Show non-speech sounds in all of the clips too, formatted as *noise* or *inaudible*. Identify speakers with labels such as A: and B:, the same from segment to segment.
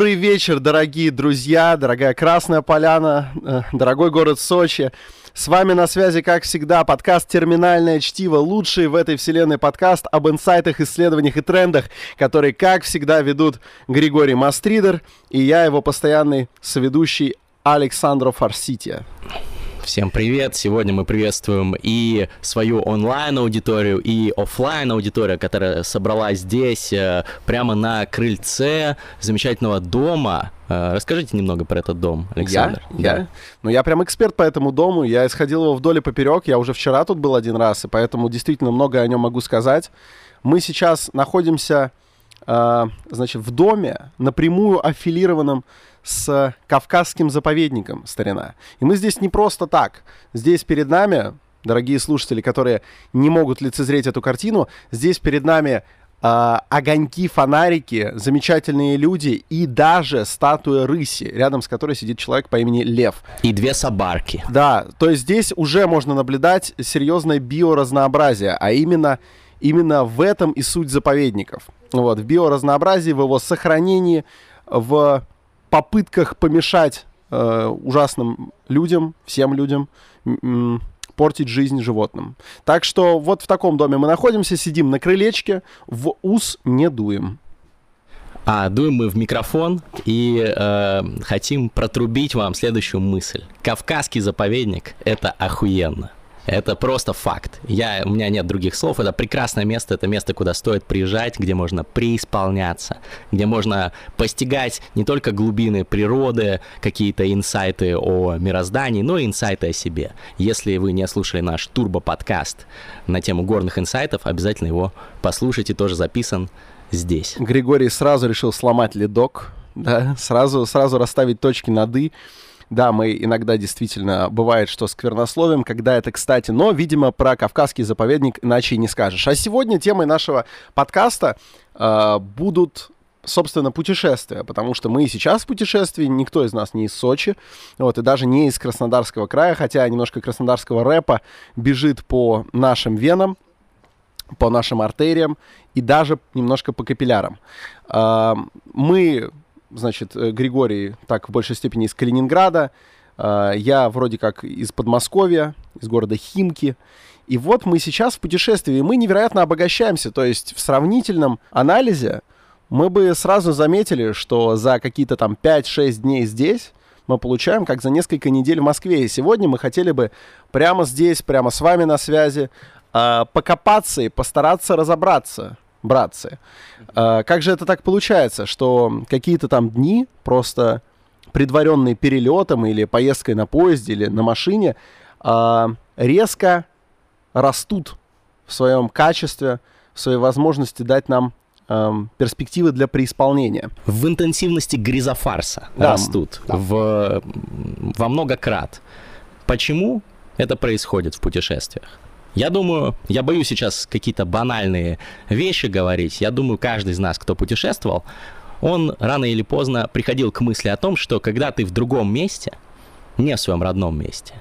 A: Добрый вечер, дорогие друзья, дорогая Красная Поляна, э, дорогой город Сочи. С вами на связи, как всегда, подкаст «Терминальное чтиво», лучший в этой вселенной подкаст об инсайтах, исследованиях и трендах, который, как всегда, ведут Григорий Мастридер и я, его постоянный соведущий Александро Фарсития.
B: Всем привет! Сегодня мы приветствуем и свою онлайн-аудиторию, и офлайн аудиторию которая собралась здесь, э, прямо на крыльце замечательного дома. Э, расскажите немного про этот дом, Александр.
A: Я? Да. Ну, я прям эксперт по этому дому. Я исходил его вдоль и поперек. Я уже вчера тут был один раз, и поэтому действительно много о нем могу сказать. Мы сейчас находимся, э, значит, в доме, напрямую аффилированном с Кавказским заповедником, старина. И мы здесь не просто так. Здесь перед нами, дорогие слушатели, которые не могут лицезреть эту картину, здесь перед нами э, огоньки, фонарики, замечательные люди и даже статуя рыси, рядом с которой сидит человек по имени Лев.
B: И две собарки.
A: Да, то есть здесь уже можно наблюдать серьезное биоразнообразие, а именно, именно в этом и суть заповедников. Вот, в биоразнообразии, в его сохранении, в попытках помешать э, ужасным людям, всем людям, портить жизнь животным. Так что вот в таком доме мы находимся, сидим на крылечке, в ус не дуем.
B: А дуем мы в микрофон и э, хотим протрубить вам следующую мысль. Кавказский заповедник — это охуенно. Это просто факт. Я, у меня нет других слов. Это прекрасное место. Это место, куда стоит приезжать, где можно преисполняться, где можно постигать не только глубины природы, какие-то инсайты о мироздании, но и инсайты о себе. Если вы не слушали наш турбо-подкаст на тему горных инсайтов, обязательно его послушайте, тоже записан здесь.
A: Григорий сразу решил сломать ледок, да, сразу, сразу расставить точки над «и». Да, мы иногда действительно бывает, что сквернословим, когда это кстати, но, видимо, про Кавказский заповедник иначе и не скажешь. А сегодня темой нашего подкаста э, будут собственно, путешествия, потому что мы сейчас в путешествии, никто из нас не из Сочи, вот, и даже не из Краснодарского края, хотя немножко краснодарского рэпа бежит по нашим венам, по нашим артериям и даже немножко по капиллярам. А, мы значит, э, Григорий так в большей степени из Калининграда, э, я вроде как из Подмосковья, из города Химки. И вот мы сейчас в путешествии, и мы невероятно обогащаемся. То есть в сравнительном анализе мы бы сразу заметили, что за какие-то там 5-6 дней здесь мы получаем, как за несколько недель в Москве. И сегодня мы хотели бы прямо здесь, прямо с вами на связи, э, покопаться и постараться разобраться, братцы. А, как же это так получается, что какие-то там дни просто предваренные перелетом или поездкой на поезде или на машине а, резко растут в своем качестве, в своей возможности дать нам перспективы для преисполнения.
B: В интенсивности гризофарса да, растут да. В, во много крат. Почему это происходит в путешествиях? Я думаю, я боюсь сейчас какие-то банальные вещи говорить. Я думаю, каждый из нас, кто путешествовал, он рано или поздно приходил к мысли о том, что когда ты в другом месте, не в своем родном месте,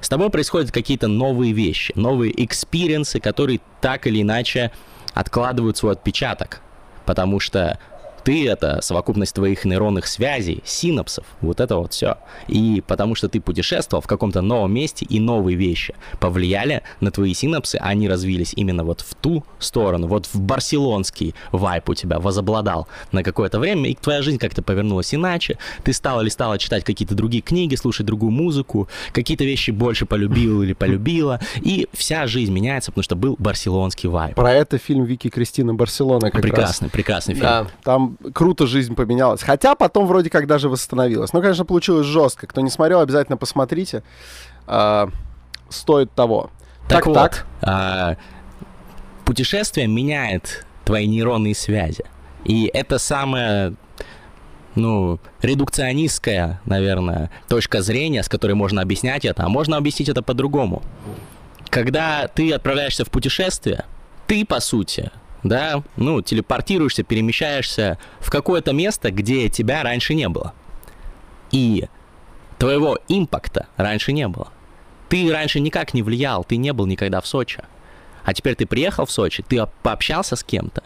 B: с тобой происходят какие-то новые вещи, новые experience ы, которые так или иначе откладывают свой отпечаток. Потому что ты — это совокупность твоих нейронных связей, синапсов, вот это вот все. И потому что ты путешествовал в каком-то новом месте, и новые вещи повлияли на твои синапсы, они развились именно вот в ту сторону, вот в барселонский вайп у тебя возобладал на какое-то время, и твоя жизнь как-то повернулась иначе, ты стал или стала читать какие-то другие книги, слушать другую музыку, какие-то вещи больше полюбил или полюбила, и вся жизнь меняется, потому что был барселонский вайп.
A: Про это фильм Вики Кристина Барселона как
B: прекрасный, раз. Прекрасный, прекрасный фильм. Да,
A: там круто жизнь поменялась. Хотя потом вроде как даже восстановилась. Ну, конечно, получилось жестко. Кто не смотрел, обязательно посмотрите. А, стоит того.
B: Так, так вот, так. А, путешествие меняет твои нейронные связи. И это самое ну, редукционистская, наверное, точка зрения, с которой можно объяснять это, а можно объяснить это по-другому. Когда ты отправляешься в путешествие, ты, по сути, да, ну, телепортируешься, перемещаешься в какое-то место, где тебя раньше не было. И твоего импакта раньше не было. Ты раньше никак не влиял, ты не был никогда в Сочи. А теперь ты приехал в Сочи, ты пообщался с кем-то,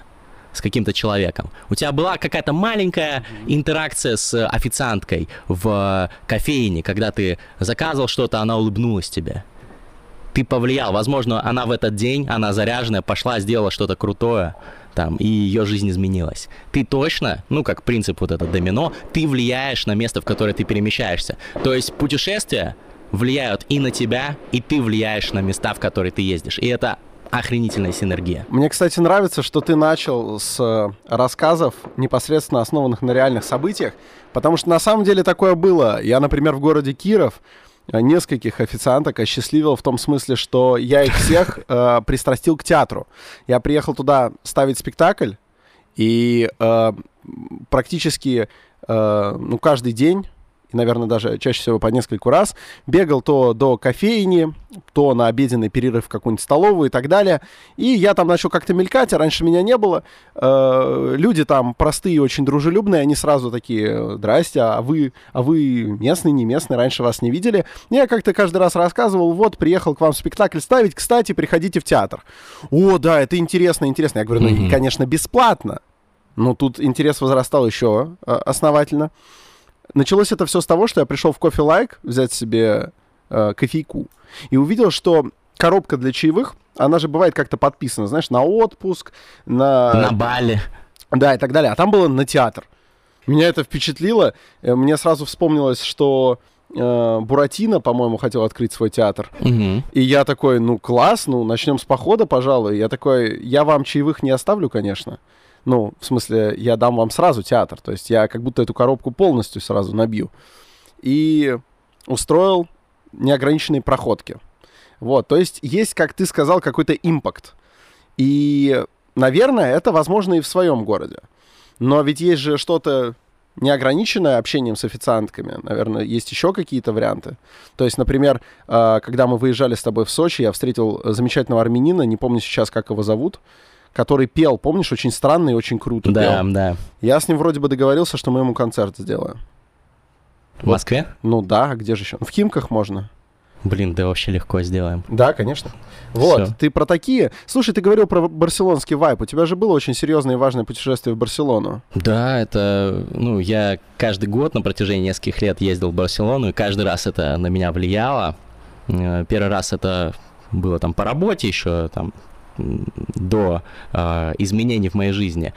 B: с каким-то человеком. У тебя была какая-то маленькая интеракция с официанткой в кофейне, когда ты заказывал что-то, она улыбнулась тебе. Ты повлиял. Возможно, она в этот день, она заряженная, пошла, сделала что-то крутое, там, и ее жизнь изменилась. Ты точно, ну, как принцип вот это домино, ты влияешь на место, в которое ты перемещаешься. То есть путешествия влияют и на тебя, и ты влияешь на места, в которые ты ездишь. И это охренительная синергия.
A: Мне, кстати, нравится, что ты начал с э, рассказов, непосредственно основанных на реальных событиях, потому что на самом деле такое было. Я, например, в городе Киров нескольких официанток осчастливил в том смысле, что я их всех э, пристрастил к театру. Я приехал туда ставить спектакль, и э, практически э, ну, каждый день и, наверное, даже чаще всего по нескольку раз, бегал то до кофейни, то на обеденный перерыв в какую-нибудь столовую и так далее. И я там начал как-то мелькать, а раньше меня не было. Э, люди там простые, очень дружелюбные, они сразу такие, здрасте, а вы, а вы местный, не местный, раньше вас не видели. Я как-то каждый раз рассказывал, вот, приехал к вам спектакль ставить, кстати, приходите в театр. О, да, это интересно, интересно. Я говорю, ну, mm-hmm. конечно, бесплатно. Но тут интерес возрастал еще э, основательно. Началось это все с того, что я пришел в кофе лайк взять себе э, кофейку и увидел, что коробка для чаевых, она же бывает как-то подписана, знаешь, на отпуск, на...
B: На Бали.
A: Да, и так далее. А там было на театр. Меня это впечатлило. Э, мне сразу вспомнилось, что э, Буратино, по-моему, хотел открыть свой театр.
B: Угу.
A: И я такой, ну класс, ну начнем с похода, пожалуй. Я такой, я вам чаевых не оставлю, конечно. Ну, в смысле, я дам вам сразу театр. То есть я как будто эту коробку полностью сразу набью. И устроил неограниченные проходки. Вот, то есть есть, как ты сказал, какой-то импакт. И, наверное, это возможно и в своем городе. Но ведь есть же что-то неограниченное общением с официантками. Наверное, есть еще какие-то варианты. То есть, например, а, когда мы выезжали с тобой в Сочи, я встретил замечательного армянина, не помню сейчас, как его зовут, который пел, помнишь, очень странно и очень круто
B: да,
A: пел.
B: Да,
A: Я с ним вроде бы договорился, что мы ему концерт сделаем.
B: В вот. Москве?
A: Ну да, а где же еще? В Химках можно.
B: Блин, да вообще легко сделаем.
A: Да, конечно. Вот, Всё. ты про такие. Слушай, ты говорил про барселонский вайп. У тебя же было очень серьезное и важное путешествие в Барселону.
B: Да, это, ну, я каждый год на протяжении нескольких лет ездил в Барселону, и каждый раз это на меня влияло. Э, первый раз это было там по работе еще, там до э, изменений в моей жизни.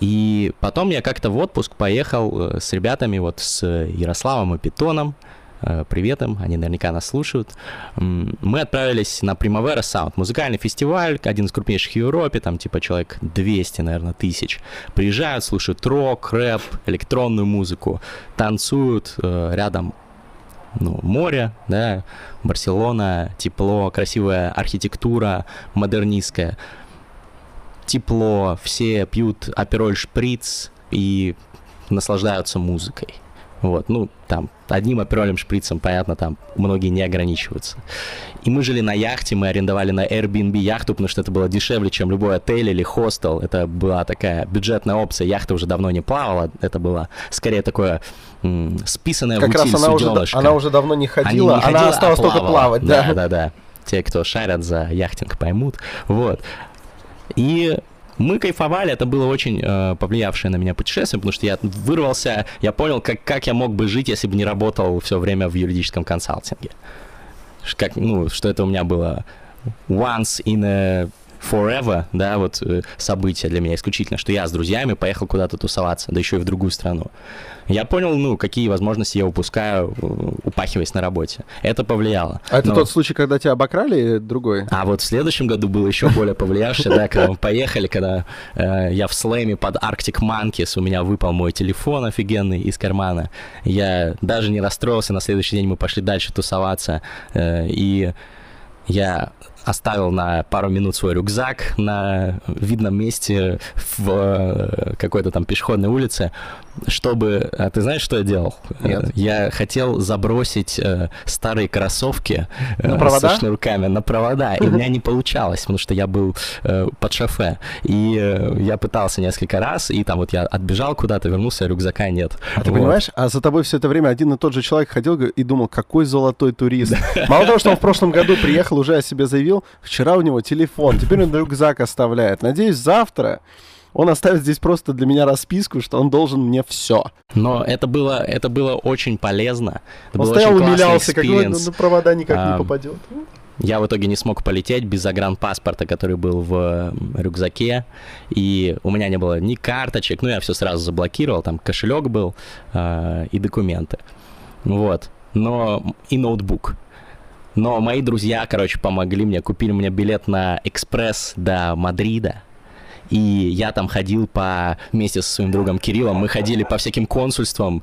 B: И потом я как-то в отпуск поехал э, с ребятами, вот с Ярославом и Питоном. Э, привет им, они наверняка нас слушают. Мы отправились на Primavera Sound, музыкальный фестиваль, один из крупнейших в Европе, там типа человек 200, наверное, тысяч. Приезжают, слушают рок, рэп, электронную музыку, танцуют, э, рядом ну, море, да, Барселона, тепло, красивая архитектура, модернистская, тепло, все пьют апероль шприц и наслаждаются музыкой. Вот, ну, там, одним аперолем шприцем, понятно, там многие не ограничиваются. И мы жили на яхте, мы арендовали на Airbnb яхту, потому что это было дешевле, чем любой отель или хостел. Это была такая бюджетная опция. Яхта уже давно не плавала, это было скорее такое м- списанное
A: как в утиль раз она уже, она уже давно не ходила, не ходила она осталась а только плавать.
B: Да, да, да, да. Те, кто шарят за яхтинг, поймут. Вот. И мы кайфовали, это было очень э, повлиявшее на меня путешествие, потому что я вырвался, я понял, как, как я мог бы жить, если бы не работал все время в юридическом консалтинге. Как, ну, что это у меня было once in a forever, да, вот э, событие для меня исключительно, что я с друзьями поехал куда-то тусоваться, да еще и в другую страну. Я понял, ну, какие возможности я упускаю, э, упахиваясь на работе. Это повлияло.
A: А это Но... тот случай, когда тебя обокрали или другой?
B: А вот в следующем году было еще более повлиявшее, да, когда мы поехали, когда э, я в слэме под Arctic Monkeys, у меня выпал мой телефон офигенный из кармана. Я даже не расстроился, на следующий день мы пошли дальше тусоваться, и я оставил на пару минут свой рюкзак на видном месте в э, какой-то там пешеходной улице, чтобы... А ты знаешь, что я делал?
A: Нет.
B: Я хотел забросить э, старые кроссовки
A: э, на провода?
B: со шнурками на провода, и у меня не получалось, потому что я был э, под шофе. И э, я пытался несколько раз, и там вот я отбежал куда-то, вернулся, рюкзака нет.
A: А вот. ты понимаешь, а за тобой все это время один и тот же человек ходил и думал, какой золотой турист. *laughs* Мало того, что он в прошлом году приехал, уже о себе заявил, вчера у него телефон, теперь он рюкзак оставляет. Надеюсь, завтра он оставит здесь просто для меня расписку, что он должен мне все.
B: Но это было, это было очень полезно. Это
A: он стоял, умилялся, как
B: experience.
A: на провода никак
B: А,
A: не попадет.
B: Я в итоге не смог полететь без загранпаспорта, который был в рюкзаке, и у меня не было ни карточек, ну я все сразу заблокировал, там кошелек был э, и документы, вот, но и ноутбук. Но мои друзья, короче, помогли мне, купили мне билет на экспресс до Мадрида, и я там ходил по вместе со своим другом Кириллом, мы ходили по всяким консульствам,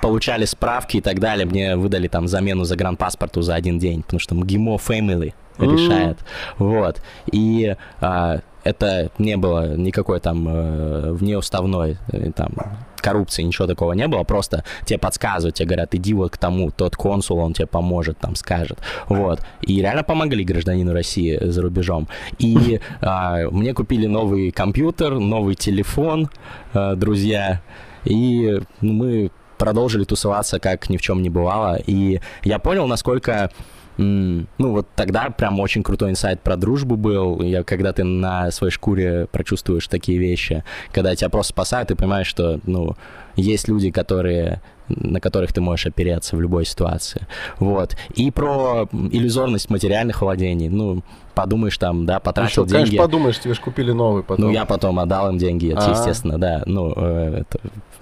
B: получали справки и так далее. Мне выдали там замену загранпаспорту за один день, потому что МГИМО Family решает. Вот. И а, это не было никакой там э, внеуставной э, там коррупции, ничего такого не было, просто тебе подсказывают, тебе говорят, иди вот к тому, тот консул, он тебе поможет, там скажет, вот, и реально помогли гражданину России за рубежом, и а, мне купили новый компьютер, новый телефон, э, друзья, и мы продолжили тусоваться, как ни в чем не бывало, и я понял, насколько М, Ну, вот тогда прям очень крутой инсайт про дружбу был. Я, когда ты на своей шкуре прочувствуешь такие вещи, когда тебя просто спасают, ты понимаешь, что, ну, есть люди, которые на которых ты можешь опереться в любой ситуации. Вот. И про иллюзорность материальных владений. Ну, подумаешь там, да,
A: Ну
B: потратил
A: что,
B: деньги.
A: конечно, подумаешь, тебе же купили новый потом.
B: Ну, я потом отдал им деньги, это,
A: А.
B: естественно, да. Ну, э, это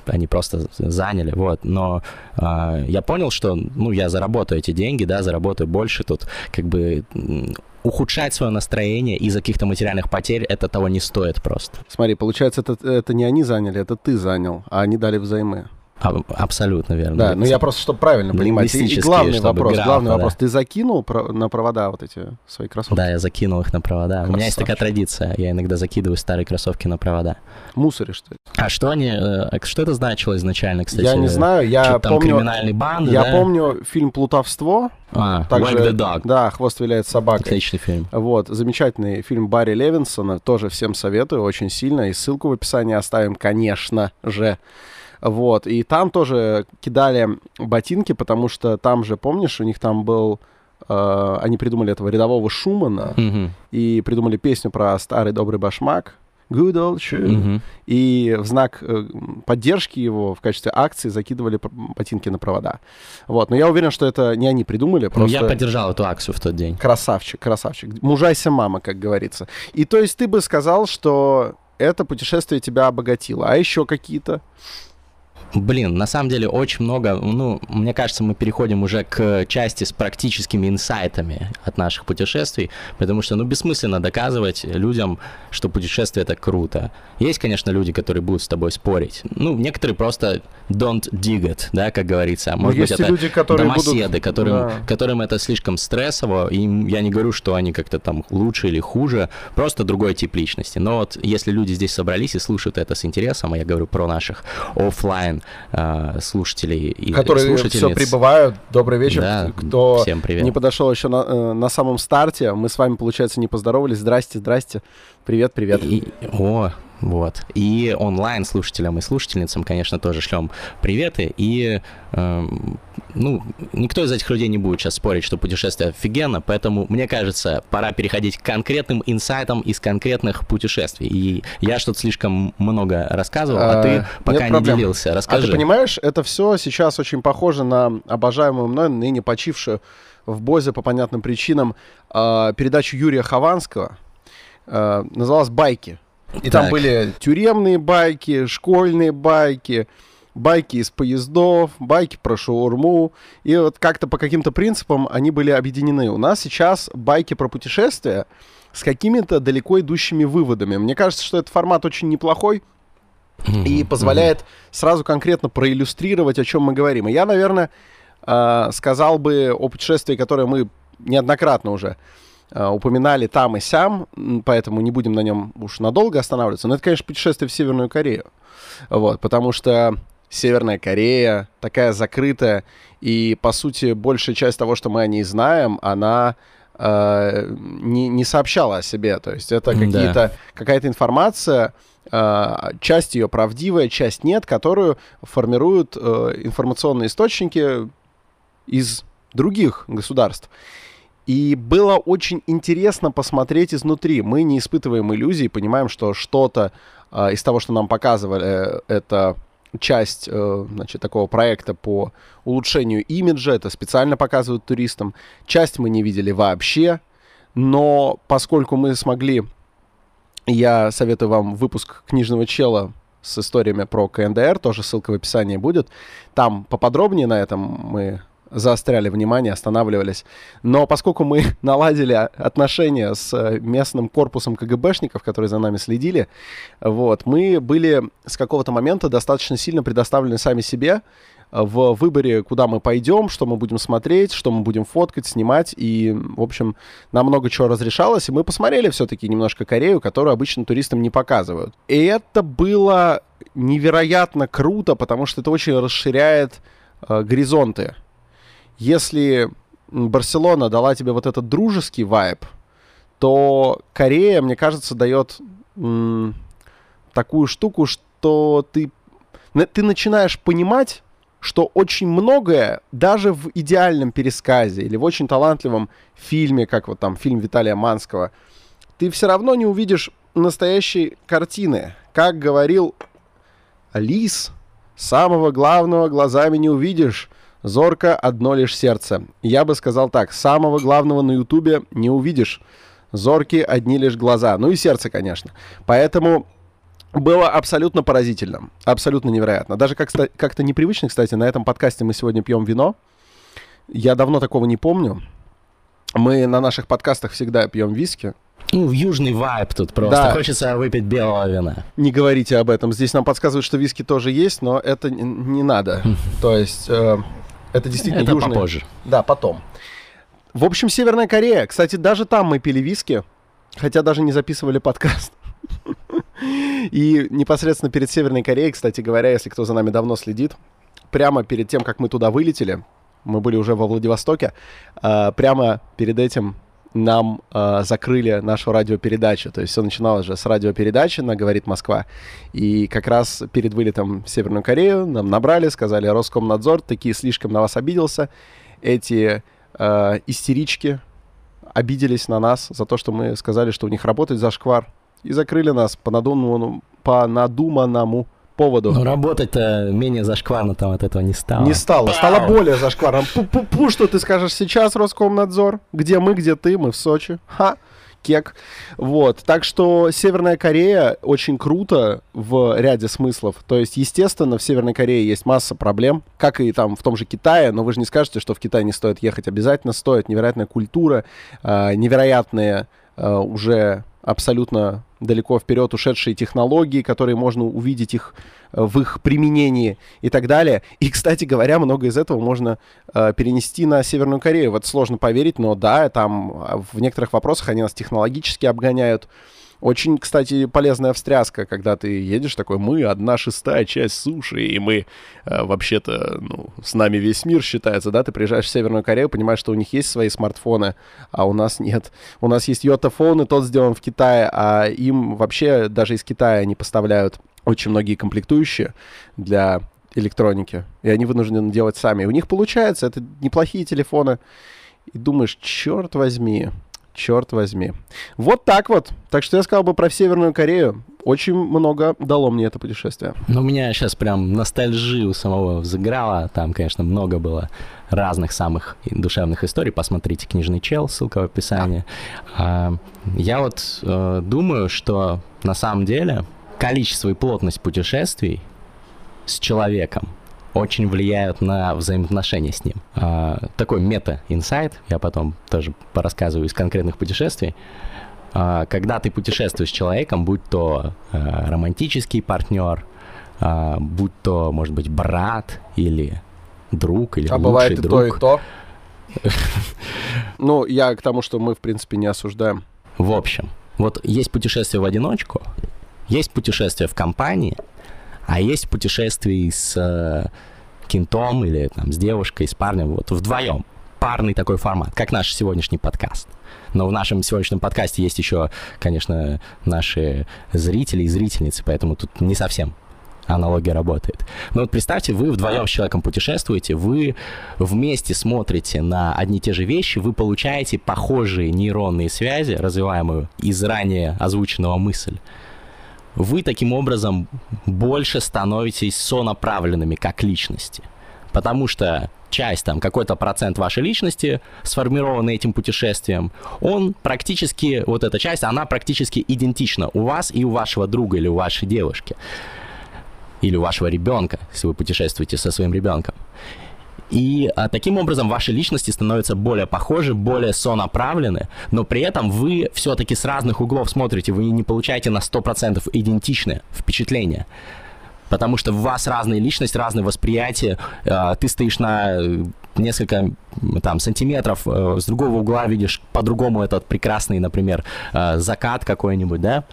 B: они просто заняли, вот. Но а, я понял, что, ну, я заработаю эти деньги, да, заработаю больше тут, как бы ухудшать свое настроение из-за каких-то материальных потерь, это того не стоит просто.
A: Смотри, получается, это, это не они заняли, это ты занял, а они дали взаймы.
B: А- абсолютно верно.
A: Да, ну я просто, чтобы правильно понимать. И- И главный вопрос,
B: грамотно,
A: главный
B: да.
A: вопрос. Ты закинул про- на провода вот эти свои кроссовки?
B: Да, я закинул их на провода. У меня есть такая
A: Красавчик.
B: традиция, я иногда закидываю старые кроссовки на провода.
A: Мусоришь, что ли?
B: А что они, э, что это значило изначально, кстати?
A: я не знаю, я
B: там
A: помню...
B: криминальные банды,
A: Я
B: да?
A: помню фильм «Плутовство».
B: А,
A: Также,
B: Wag the Dog.
A: Да, «Хвост виляет собакой».
B: Отличный фильм.
A: Вот, замечательный фильм Барри Левинсона, тоже всем советую, очень сильно, и ссылку в описании оставим, конечно же. Вот, и там тоже кидали ботинки, потому что там же, помнишь, у них там был... э, они придумали этого рядового Шумана
B: Мгм.
A: и придумали песню про старый добрый башмак. Good old shoe.
B: Мгм.
A: И в знак э, поддержки его в качестве акции закидывали ботинки на провода. Вот, но я уверен, что это не они придумали,
B: Ну,
A: просто...
B: я поддержал эту акцию в тот день.
A: Красавчик, красавчик. Мужайся, мама, как говорится. И то есть ты бы сказал, что это путешествие тебя обогатило. А еще какие-то?
B: Блин, на самом деле очень много, ну, мне кажется, мы переходим уже к части с практическими инсайтами от наших путешествий, потому что, ну, бессмысленно доказывать людям, что путешествие это круто. Есть, конечно, люди, которые будут с тобой спорить. Ну, некоторые просто don't dig it, да, как говорится.
A: Ну,
B: Может быть,
A: есть и
B: это
A: люди, которые
B: домоседы,
A: будут...
B: которым,
A: Да.
B: которым это слишком стрессово, и я не говорю, что они как-то там лучше или хуже, просто другой тип личности. Но вот если люди здесь собрались и слушают это с интересом, а я говорю про наших оффлайн э, слушателей и
A: Которые все
B: слушательниц.
A: прибывают. Добрый вечер.
B: Да,
A: Кто
B: всем привет.
A: не подошел еще на, э, на самом старте, мы с вами, получается, не поздоровались. Здрасте, здрасте. Привет, привет.
B: И- о, вот. И онлайн слушателям и слушательницам, конечно, тоже шлем приветы. И, эм, ну, никто из этих людей не будет сейчас спорить, что путешествие офигенно, поэтому, мне кажется, пора переходить к конкретным инсайтам из конкретных путешествий. И я что-то слишком много рассказывал, а,
A: А,
B: ты пока не делился.
A: А
B: Расскажи.
A: ты понимаешь, это все сейчас очень похоже на обожаемую мной, ныне почившую в Бозе по понятным причинам э, передачу Юрия Хованского. Э, называлась «Байки». И там
B: Так.
A: были тюремные байки, школьные байки, байки из поездов, байки про шаурму. И вот как-то по каким-то принципам они были объединены. У нас сейчас байки про путешествия с какими-то далеко идущими выводами. Мне кажется, что этот формат очень неплохой и позволяет сразу конкретно проиллюстрировать, о чем мы говорим. И я, наверное, э, сказал бы о путешествии, которое мы неоднократно уже упоминали там и сям, поэтому не будем на нем уж надолго останавливаться. Но это, конечно, путешествие в Северную Корею. Вот, потому что Северная Корея такая закрытая, и, по сути, большая часть того, что мы о ней знаем, она э, не, не сообщала о себе. То есть это
B: Да.
A: какие-то, какая-то информация, э, часть ее правдивая, часть нет, которую формируют э, информационные источники из других государств. И было очень интересно посмотреть изнутри. Мы не испытываем иллюзий, понимаем, что что-то э, из того, что нам показывали, это часть э, значит, такого проекта по улучшению имиджа, это специально показывают туристам. Часть мы не видели вообще, но поскольку мы смогли, я советую вам выпуск книжного чела с историями про КНДР, тоже ссылка в описании будет. Там поподробнее на этом мы заостряли внимание, останавливались. Но поскольку мы *laughs* наладили отношения с э, местным корпусом КГБшников, которые за нами следили, вот, мы были с какого-то момента достаточно сильно предоставлены сами себе э, в выборе, куда мы пойдем, что мы будем смотреть, что мы будем фоткать, снимать. И, в общем, нам много чего разрешалось. И мы посмотрели все-таки немножко Корею, которую обычно туристам не показывают. И это было невероятно круто, потому что это очень расширяет э, горизонты если Барселона дала тебе вот этот дружеский вайб, то Корея, мне кажется, дает м, такую штуку, что ты, ты начинаешь понимать, что очень многое, даже в идеальном пересказе или в очень талантливом фильме, как вот там фильм Виталия Манского, ты все равно не увидишь настоящей картины. Как говорил Лис, самого главного глазами не увидишь, Зорко одно лишь сердце. Я бы сказал так, самого главного на Ютубе не увидишь. Зорки одни лишь глаза. Ну и сердце, конечно. Поэтому было абсолютно поразительно. Абсолютно невероятно. Даже как- как-то непривычно, кстати, на этом подкасте мы сегодня пьем вино. Я давно такого не помню. Мы на наших подкастах всегда пьем виски.
B: Ну, южный вайб тут просто. Да. Хочется выпить белого вина.
A: Не говорите об этом. Здесь нам подсказывают, что виски тоже есть, но это не надо. *laughs* То есть... Э, это действительно
B: Это
A: южный...
B: попозже.
A: Да, потом. В общем, Северная Корея. Кстати, даже там мы пили виски, хотя даже не записывали подкаст. *laughs* И непосредственно перед Северной Кореей, кстати говоря, если кто за нами давно следит, прямо перед тем, как мы туда вылетели, мы были уже во Владивостоке, а, прямо перед этим нам э, закрыли нашу радиопередачу. То есть все начиналось же с радиопередачи на «Говорит Москва». И как раз перед вылетом в Северную Корею нам набрали, сказали «Роскомнадзор, такие слишком на вас обиделся». Эти э, истерички обиделись на нас за то, что мы сказали, что у них работает зашквар. И закрыли нас по надуманному, по надуманному поводу.
B: Ну, работать-то менее зашкварно там от этого не стало.
A: Не стало. Пау! Стало более зашкварно. Пу-пу-пу, что ты скажешь сейчас, Роскомнадзор? Где мы, где ты? Мы в Сочи. Ха! кек. Вот. Так что Северная Корея очень круто в ряде смыслов. То есть, естественно, в Северной Корее есть масса проблем, как и там в том же Китае, но вы же не скажете, что в Китай не стоит ехать. Обязательно стоит. Невероятная культура, э, невероятные э, уже абсолютно далеко вперед ушедшие технологии, которые можно увидеть их э, в их применении и так далее. И, кстати говоря, много из этого можно э, перенести на Северную Корею. Вот сложно поверить, но да, там а, в некоторых вопросах они нас технологически обгоняют. Очень, кстати, полезная встряска, когда ты едешь такой, мы одна шестая часть суши, и мы э, вообще-то, ну, с нами весь мир считается, да, ты приезжаешь в Северную Корею, понимаешь, что у них есть свои смартфоны, а у нас нет. У нас есть йотафон, и тот сделан в Китае, а им вообще даже из Китая не поставляют очень многие комплектующие для электроники, и они вынуждены делать сами. И у них получается, это неплохие телефоны, и думаешь, черт возьми, черт возьми. Вот так вот. Так что я сказал бы про Северную Корею. Очень много дало мне это путешествие.
B: Ну, у меня сейчас прям ностальжи у самого взыграла. Там, конечно, много было разных самых душевных историй. Посмотрите «Книжный чел», ссылка в описании. А, я вот э, думаю, что на самом деле количество и плотность путешествий с человеком – очень влияют на взаимоотношения с ним. А, такой мета-инсайт, я потом тоже порассказываю из конкретных путешествий. А, когда ты путешествуешь с человеком, будь то а, романтический партнер, а, будь то, может быть, брат или друг, или а лучший
A: бывает
B: друг.
A: и то, и то. Ну, я к тому, что мы, в принципе, не осуждаем.
B: В общем, вот есть путешествие в одиночку, есть путешествие в компании — а есть путешествия с э, кентом или там, с девушкой, с парнем, вот вдвоем. Парный такой формат, как наш сегодняшний подкаст. Но в нашем сегодняшнем подкасте есть еще, конечно, наши зрители и зрительницы, поэтому тут не совсем аналогия работает. Но вот представьте, вы вдвоем с человеком путешествуете, вы вместе смотрите на одни и те же вещи, вы получаете похожие нейронные связи, развиваемую из ранее озвученного мысль. Вы таким образом больше становитесь сонаправленными как личности. Потому что часть, там, какой-то процент вашей личности, сформированный этим путешествием, он практически, вот эта часть, она практически идентична у вас и у вашего друга или у вашей девушки или у вашего ребенка, если вы путешествуете со своим ребенком. И а, таким образом ваши личности становятся более похожи, более сонаправлены, но при этом вы все-таки с разных углов смотрите, вы не получаете на 100% идентичные впечатления. Потому что у вас разные личности, разные восприятия. А, ты стоишь на несколько там сантиметров э, с другого угла видишь по-другому этот прекрасный, например, э, закат какой-нибудь, да,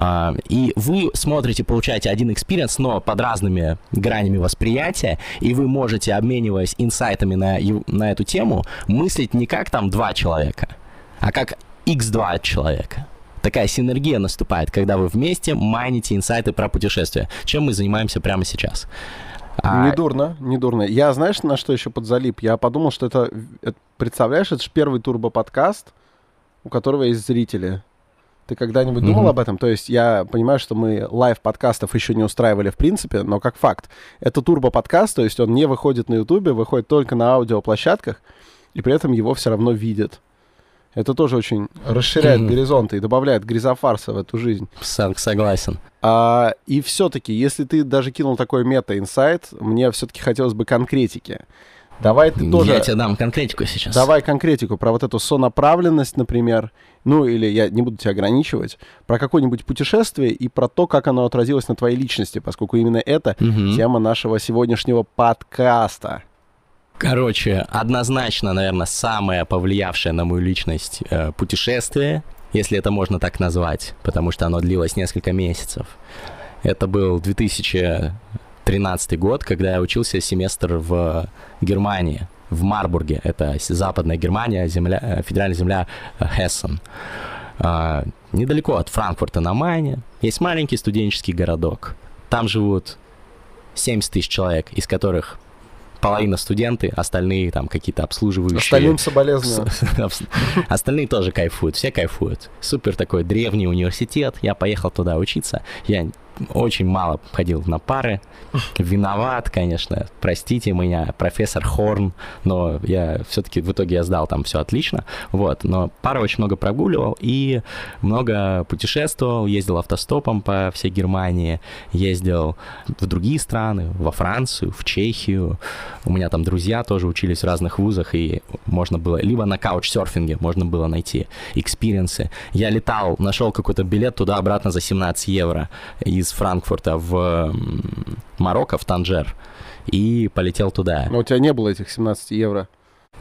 B: а, и вы смотрите, получаете один experience, но под разными гранями восприятия, и вы можете, обмениваясь инсайтами на, на эту тему, мыслить не как там два человека, а как x2 человека такая синергия наступает, когда вы вместе майните инсайты про путешествия, чем мы занимаемся прямо сейчас.
A: А... Не дурно, не дурно. Я, знаешь, на что еще подзалип? Я подумал, что это, это представляешь, это же первый турбо-подкаст, у которого есть зрители. Ты когда-нибудь mm-hmm. думал об этом? То есть я понимаю, что мы лайв-подкастов еще не устраивали в принципе, но как факт. Это турбо-подкаст, то есть он не выходит на Ютубе, выходит только на аудиоплощадках, и при этом его все равно видят. Это тоже очень расширяет mm-hmm. горизонты и добавляет гризофарса в эту жизнь.
B: Согласен.
A: А, и все-таки, если ты даже кинул такой мета-инсайт, мне все-таки хотелось бы конкретики. Давай ты тоже...
B: Я тебе дам конкретику сейчас.
A: Давай конкретику про вот эту сонаправленность, например. Ну, или я не буду тебя ограничивать. Про какое-нибудь путешествие и про то, как оно отразилось на твоей личности, поскольку именно это угу. тема нашего сегодняшнего подкаста.
B: Короче, однозначно, наверное, самое повлиявшее на мою личность э, путешествие, если это можно так назвать, потому что оно длилось несколько месяцев. Это был 2013 год, когда я учился семестр в Германии, в Марбурге. Это западная Германия, земля, э, федеральная земля э, Хессен. А, недалеко от Франкфурта на Майне есть маленький студенческий городок. Там живут 70 тысяч человек, из которых половина студенты, остальные там какие-то обслуживающие.
A: Остальным соболезную. *laughs*
B: Остальные тоже кайфуют, все кайфуют. Супер такой древний университет, я поехал туда учиться. Я очень мало ходил на пары. Виноват, конечно. Простите меня, профессор Хорн, но я все-таки в итоге я сдал там все отлично. Вот, но пары очень много прогуливал и много путешествовал, ездил автостопом по всей Германии, ездил в другие страны, во Францию, в Чехию. У меня там друзья тоже учились в разных вузах, и можно было, либо на каучсерфинге можно было найти experience ы. Я летал, нашел какой-то билет туда-обратно за 17 евро из из Франкфурта в Марокко, в Танжер, и полетел туда.
A: Но у тебя не было этих 17 евро.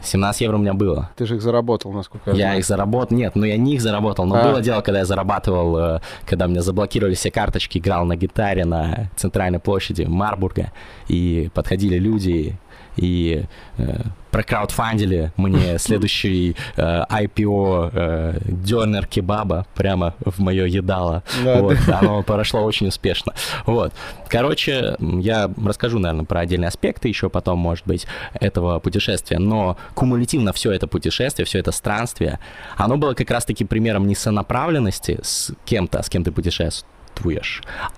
B: 17 евро у меня было.
A: Ты же их заработал, насколько
B: я, я знаю. их заработал. Нет, ну я не их заработал. Но а. было дело, когда я зарабатывал, э, когда меня заблокировали все карточки, играл на гитаре на центральной площади Марбурга. И подходили люди и э, прокраудфандили мне *laughs* следующий э, IPO э, дёнер кебаба прямо в мое едало. Да, вот, да. Оно прошло очень успешно. Вот. Короче, я расскажу, наверное, про отдельные аспекты еще потом, может быть, этого путешествия. Но кумулятивно все это путешествие, все это странствие, оно было как раз-таки примером не сонаправленности с кем-то, с кем ты путешествуешь,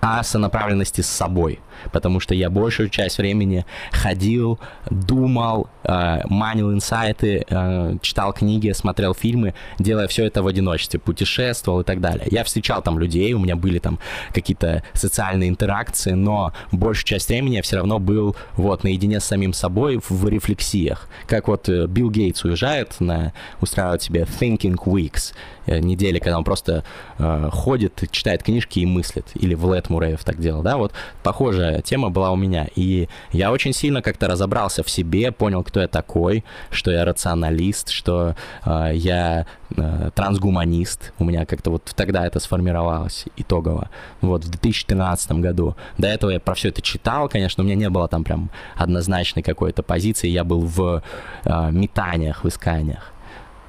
B: а сонаправленности с собой потому что я большую часть времени ходил, думал, э, манил инсайты, э, читал книги, смотрел фильмы, делая все это в одиночестве, путешествовал и так далее. Я встречал там людей, у меня были там какие-то социальные интеракции, но большую часть времени я все равно был вот наедине с самим собой в, рефлексиях. Как вот э, Билл Гейтс уезжает на устраивает себе Thinking Weeks, недели, когда он просто э, ходит, читает книжки и мыслит. Или Влет Муреев так делал, да, вот похоже тема была у меня. И я очень сильно как-то разобрался в себе, понял, кто я такой, что я рационалист, что э, я э, трансгуманист. У меня как-то вот тогда это сформировалось итогово. Вот, в 2013 году. До этого я про все это читал, конечно, у меня не было там прям однозначной какой-то позиции. Я был в э, метаниях, в исканиях.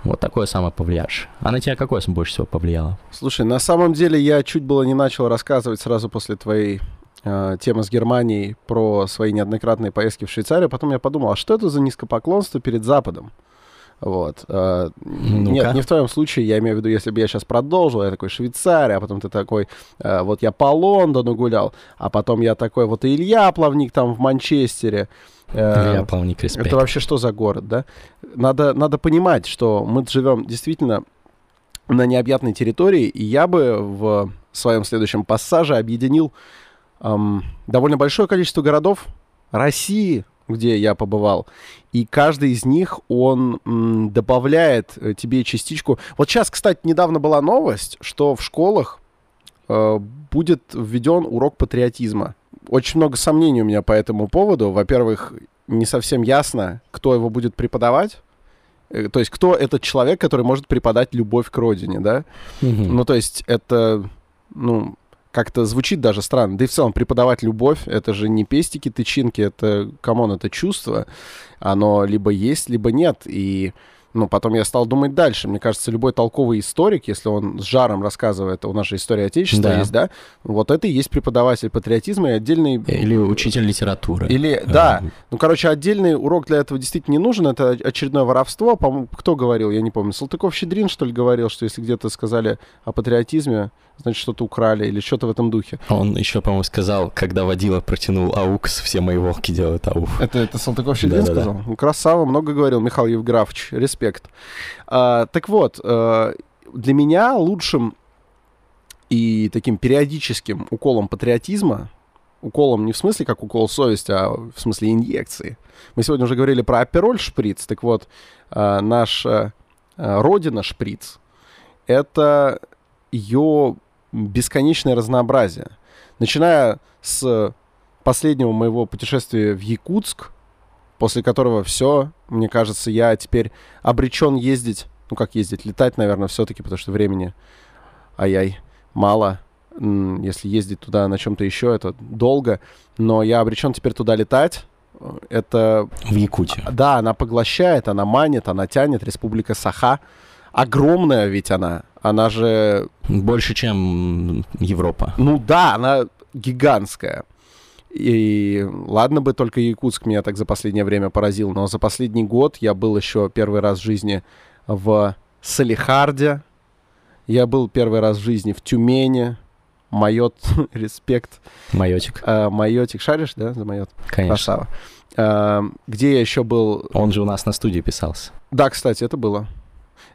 B: Вот такое самое повлиявшее. А на тебя какое больше всего повлияло?
A: Слушай, на самом деле я чуть было не начал рассказывать сразу после твоей э, тема с Германией про свои неоднократные поездки в Швейцарию. Потом я подумал, а что это за низкопоклонство перед Западом? Вот. Ну нет, не в твоем случае, я имею в виду, если бы я сейчас продолжил, я такой Швейцария, а потом ты такой, э, вот я по Лондону гулял, а потом я такой, вот и Илья Плавник там в Манчестере.
B: Э, Илья Плавник,
A: респект. Это вообще что за город, да? Надо, надо понимать, что мы живем действительно на необъятной территории, и я бы в своем следующем пассаже объединил эм, довольно большое количество городов России, где я побывал. И каждый из них, он м, добавляет э, тебе частичку. Вот сейчас, кстати, недавно была новость, что в школах э, будет введен урок патриотизма. Очень много сомнений у меня по этому поводу. Во-первых, не совсем ясно, кто его будет преподавать. Э, то есть, кто этот человек, который может преподать любовь к родине, да? Угу. Ну, то есть, это, ну, как-то звучит даже странно. Да и в целом преподавать любовь, это же не пестики, тычинки, это, come on, это чувство. Оно либо есть, либо нет. И ну, потом я стал думать дальше. Мне кажется, любой толковый историк, если он с жаром рассказывает, у нас же история Отечества да. есть, да, вот это и есть преподаватель патриотизма и отдельный...
B: Или учитель литературы.
A: Или, да. Ну, короче, отдельный урок для этого действительно не нужен. Это очередное воровство. По кто говорил, я не помню. Салтыков-Щедрин, что ли, говорил, что если где-то сказали о патриотизме, значит, что-то украли или что-то в этом духе.
B: Он еще, по-моему, сказал, когда водила протянул AUX, все мои волки делают ауф.
A: Это, это Салтыков-Щедрин да, сказал? Да, да. Ну, красава, много говорил Михаил Евграфович, респект. А, так вот, а, для меня лучшим и таким периодическим уколом патриотизма, уколом не в смысле как укол совести, а в смысле инъекции. Мы сегодня уже говорили про апероль шприц, так вот, а, наша а, родина шприц, это ее бесконечное разнообразие. Начиная с последнего моего путешествия в Якутск, после которого все, мне кажется, я теперь обречен ездить, ну как ездить, летать, наверное, все-таки, потому что времени, ай-яй, мало. Если ездить туда на чем-то еще, это долго, но я обречен теперь туда летать. Это...
B: В Якутии.
A: Да, она поглощает, она манит, она тянет. Республика Саха. Огромная ведь она. Она же...
B: Больше, чем Европа.
A: Ну да, она гигантская. И ладно бы только Якутск меня так за последнее время поразил, но за последний год я был еще первый раз в жизни в Салихарде, я был первый раз в жизни в Тюмени, Майот, *laughs* респект.
B: Майотик.
A: А, майотик, шаришь, да, за Майот?
B: Конечно. Красава.
A: А, где я еще был?
B: Он же у нас на студии писался.
A: Да, кстати, это было.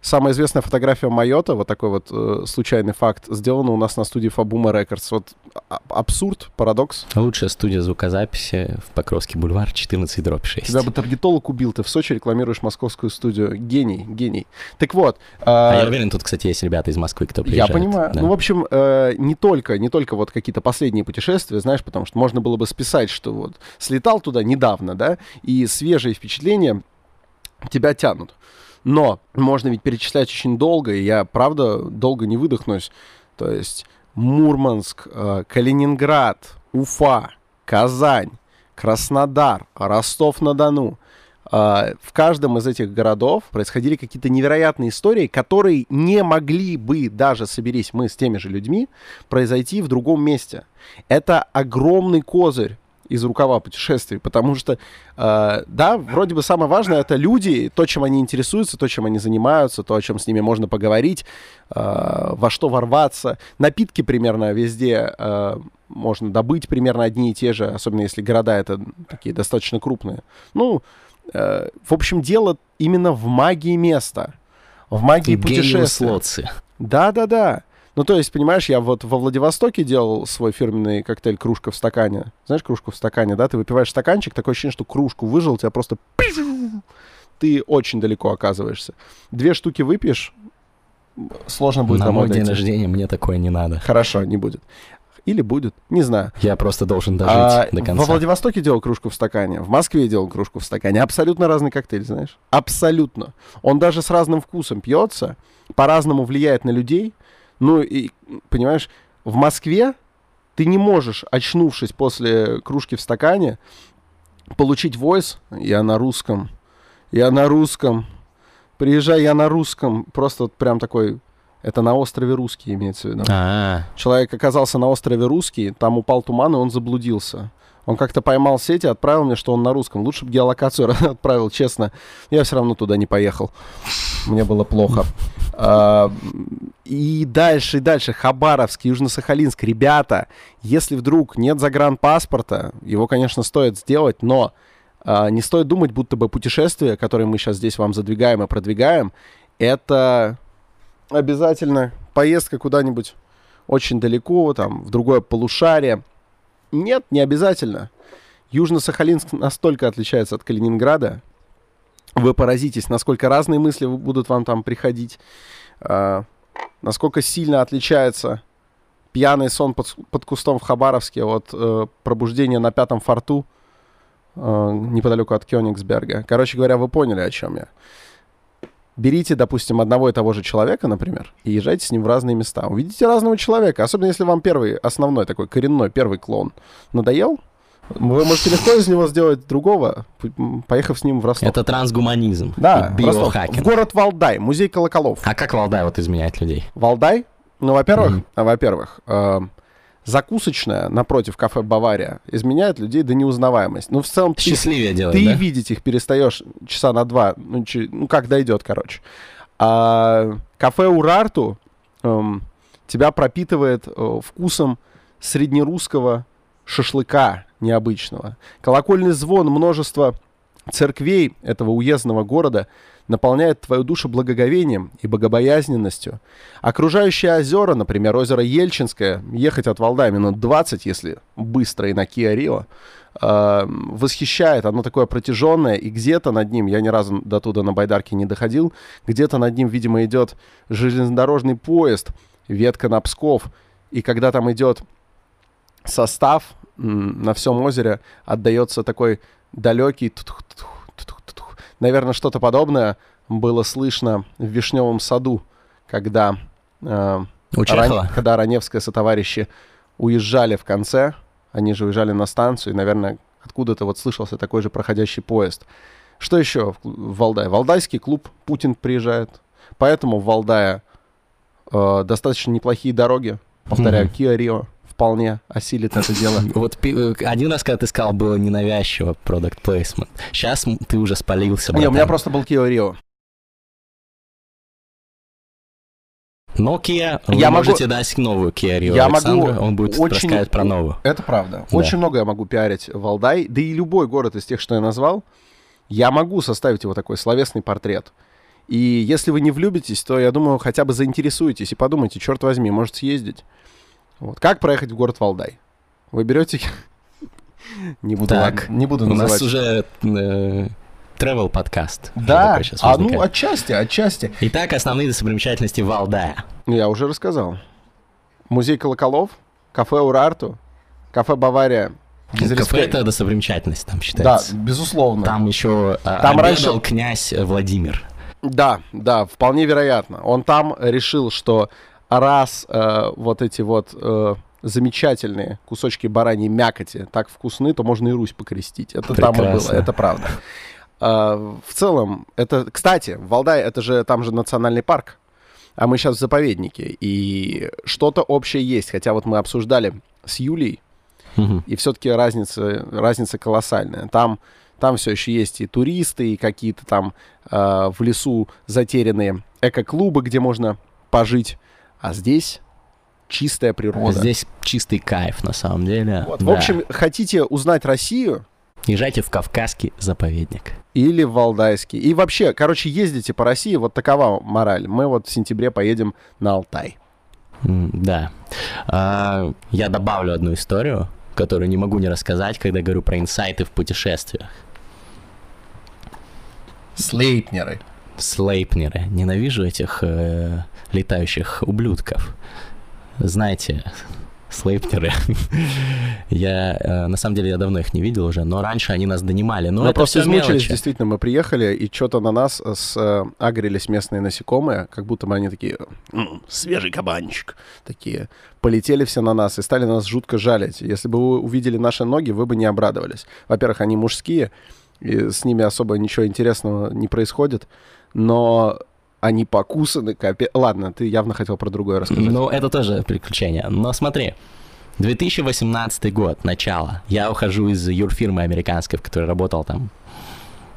A: Самая известная фотография Майота, вот такой вот э, случайный факт, сделана у нас на студии Фабума Records. Вот а, абсурд, парадокс.
B: Лучшая студия звукозаписи в Покровский бульвар 14 дробь 6.
A: Тебя бы таргетолог убил, ты в Сочи рекламируешь московскую студию. Гений, гений. Так вот.
B: Э, а я уверен, тут, кстати, есть ребята из Москвы, кто приезжает.
A: Я понимаю. Да. Ну, в общем, э, не только, не только вот какие-то последние путешествия, знаешь, потому что можно было бы списать, что вот слетал туда недавно, да, и свежие впечатления тебя тянут. Но можно ведь перечислять очень долго, и я, правда, долго не выдохнусь. То есть Мурманск, э, Калининград, Уфа, Казань, Краснодар, Ростов-на-Дону. Э, в каждом из этих городов происходили какие-то невероятные истории, которые не могли бы, даже соберись мы с теми же людьми, произойти в другом месте. Это огромный козырь из рукава путешествий, потому что, э, да, вроде бы самое важное это люди, то, чем они интересуются, то, чем они занимаются, то, о чем с ними можно поговорить, э, во что ворваться. Напитки примерно везде э, можно добыть примерно одни и те же, особенно если города это такие достаточно крупные. Ну, э, в общем, дело именно в магии места, в магии путешествия. Да-да-да. Ну, то есть, понимаешь, я вот во Владивостоке делал свой фирменный коктейль «Кружка в стакане». Знаешь, кружку в стакане, да? Ты выпиваешь стаканчик, такое ощущение, что кружку выжил, у тебя просто... Ты очень далеко оказываешься. Две штуки выпьешь, сложно будет
B: На мой день рождения мне такое не надо.
A: Хорошо, не будет. Или будет, не знаю.
B: Я просто должен дожить а, до конца.
A: Во Владивостоке делал кружку в стакане, в Москве делал кружку в стакане. Абсолютно разный коктейль, знаешь? Абсолютно. Он даже с разным вкусом пьется, по-разному влияет на людей. Ну, и, понимаешь, в Москве ты не можешь, очнувшись после кружки в стакане, получить войс, я на русском, я на русском, приезжай, я на русском, просто вот прям такой Это на острове Русский имеется в виду.
B: А,
A: Человек оказался на острове Русский, там упал туман, и он заблудился. Он как-то поймал сеть и отправил мне, что он на русском. Лучше бы геолокацию *laughs* отправил, честно. Я все равно туда не поехал. Мне было плохо. А, И дальше, и дальше. Хабаровск, Южно-Сахалинск. Ребята, если вдруг нет загранпаспорта, его, конечно, стоит сделать, но а, не стоит думать, будто бы путешествие, которое мы сейчас здесь вам задвигаем и продвигаем, это обязательно поездка куда-нибудь очень далеко, там, в другое полушарие. Нет, не обязательно. Южно-Сахалинск настолько отличается от Калининграда. Вы поразитесь, насколько разные мысли будут вам там приходить. а, насколько сильно отличается пьяный сон под, под кустом в Хабаровске от э, пробуждения на пятом форту э, неподалеку от Кёнигсберга. Короче говоря, вы поняли, о чем я. Берите, допустим, одного и того же человека, например, и езжайте с ним в разные места. Увидите разного человека, особенно если вам первый, основной такой коренной, первый клон надоел. Вы можете легко из него сделать другого, поехав с ним в Ростов.
B: это трансгуманизм.
A: Да,
B: и
A: Ростов. В город Валдай, музей колоколов.
B: А как Валдай вот изменяет людей?
A: Валдай, ну, во-первых, а, во-первых, э, закусочная напротив кафе Бавария изменяет людей до неузнаваемости. Ну, в целом, ты,
B: Счастливее делает,
A: ты
B: да?
A: видеть их перестаешь часа на два, ну, чи- ну, как дойдет, короче. А кафе Урарту эм, тебя пропитывает э, вкусом среднерусского шашлыка необычного. Колокольный звон множества церквей этого уездного города наполняет твою душу благоговением и богобоязненностью. Окружающие озера, например, озеро Ельчинское, ехать от Валдая минут 20, если быстро и на Kia Rio, э, восхищает. Оно такое протяженное, и где-то над ним, я ни разу до туда на байдарке не доходил, где-то над ним, видимо, идет железнодорожный поезд, ветка на Псков, и когда там идет состав на всем озере, отдается такой далекий... Наверное, что-то подобное было слышно в Вишневом саду, когда, э,
B: У?
A: Ран- когда Раневская сотоварищи уезжали в конце, они же уезжали на станцию, и, наверное, откуда-то вот слышался такой же проходящий поезд. Что еще в Валдае? Валдайский клуб Путин приезжает. Поэтому в Валдае э, достаточно неплохие дороги. Повторяю,
B: Мгм.
A: Kia Rio вполне осилит это дело. *laughs*
B: Вот один раз, когда ты сказал, было ненавязчиво продукт placement. Сейчас ты уже спалился.
A: Не, у меня просто был Kia Rio.
B: Nokia, вы
A: Я могу-
B: можете дать новую Kia Rio
A: Я
B: Александру,
A: могу
B: он будет
A: очень-
B: рассказывать про новую.
A: Это правда.
B: Да.
A: Очень много я могу пиарить Валдай, да и любой город из тех, что я назвал, я могу составить его такой словесный портрет. И если вы не влюбитесь, то, я думаю, хотя бы заинтересуетесь и подумайте, черт возьми, может съездить. Вот. Как проехать в город Валдай? Вы берете... Не буду,
B: Так,
A: ладно, не буду
B: У
A: называть.
B: нас уже э, travel подкаст.
A: Да, а ну отчасти, отчасти.
B: Итак, основные достопримечательности Валдая.
A: Ну, Я уже рассказал. Музей колоколов, кафе Урарту, кафе Бавария.
B: Кафе
A: Дизреспект.
B: это достопримечательность, там
A: Да,
B: считается.
A: безусловно.
B: Там еще а,
A: Там раньше-
B: князь Владимир.
A: Да, да, вполне вероятно. Он там решил, что раз э, вот эти вот э, замечательные кусочки бараньей мякоти так вкусны, то можно и Русь покрестить. Это там и было,
B: Прекрасно.
A: это правда. А, в целом, это, кстати, Валдай, это же там же национальный парк, а мы сейчас в заповеднике, и что-то общее есть, хотя вот мы обсуждали с Юлей, и все-таки разница, разница колоссальная. Там, там все еще есть и туристы, и какие-то там э, в лесу затерянные эко-клубы, где можно пожить. А здесь чистая природа.
B: Здесь чистый кайф, на самом деле.
A: Вот,
B: Да.
A: В общем, хотите узнать Россию
B: Езжайте в Кавказский заповедник.
A: или в Валдайский. И вообще, короче, ездите по России, вот такова мораль. Мы вот в сентябре поедем на Алтай.
B: Да. А, я добавлю одну историю, которую не могу не рассказать, когда говорю про инсайты в путешествиях.
A: Слейпнеры.
B: Слейпнеры. Ненавижу этих э, летающих ублюдков. Знаете, слейпнеры. *laughs* я, э, на самом деле, я давно их не видел уже, но раньше они нас донимали. Но
A: мы
B: это
A: просто
B: все
A: измучились,
B: мелочи.
A: действительно, мы приехали, и что-то на нас с, э, агрились местные насекомые, как будто бы они такие, «М, свежий кабанчик, такие, полетели все на нас и стали нас жутко жалить. Если бы вы увидели наши ноги, вы бы не обрадовались. Во-первых, они мужские, и с ними особо ничего интересного не происходит, но они покусаны, капе... Ладно, ты явно хотел про другое рассказать.
B: Ну, это тоже приключение. Но смотри, 2018 год, начало. Я ухожу из юрфирмы американской, в которой работал там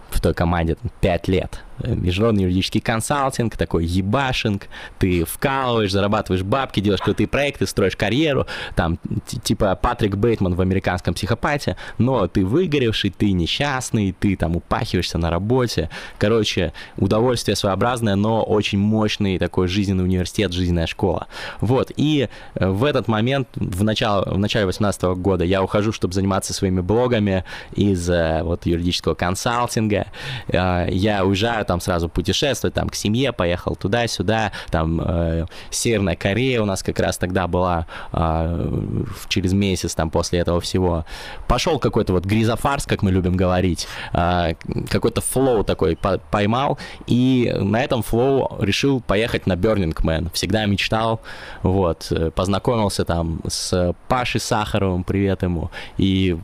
B: в той команде 5 лет. Э, международный юридический консалтинг, такой ебашинг, ты вкалываешь, зарабатываешь бабки, делаешь крутые проекты, строишь карьеру, там, типа Патрик Бейтман в американском психопате, но ты выгоревший, ты несчастный, ты там упахиваешься на работе. Короче, удовольствие своеобразное, но очень мощный такой жизненный университет, жизненная школа. Вот, и э, в этот момент, в, начало, в начале 18 года, я ухожу, чтобы заниматься своими блогами из э, вот юридического консалтинга. Я уезжаю там сразу путешествовать, там к семье поехал туда-сюда, там э, Северная Корея у нас как раз тогда была э, через месяц там после этого всего. Пошел какой-то вот гризофарс, как мы любим говорить, э, какой-то flow такой по поймал, и на этом flow решил поехать на Burning Man. Всегда мечтал, вот, э, познакомился там с Пашей Сахаровым, привет ему, и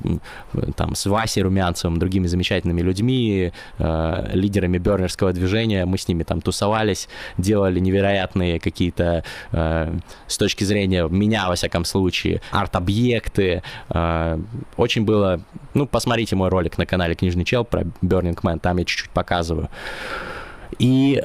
B: там с Васей Румянцевым, другими замечательными людьми, э, лидерами Burners пионерского движения, мы с ними там тусовались, делали невероятные какие-то, э, с точки зрения меня, во всяком случае, арт-объекты. Э, очень было... Ну, посмотрите мой ролик на канале Книжный Чел про Burning Man, там я чуть-чуть показываю. И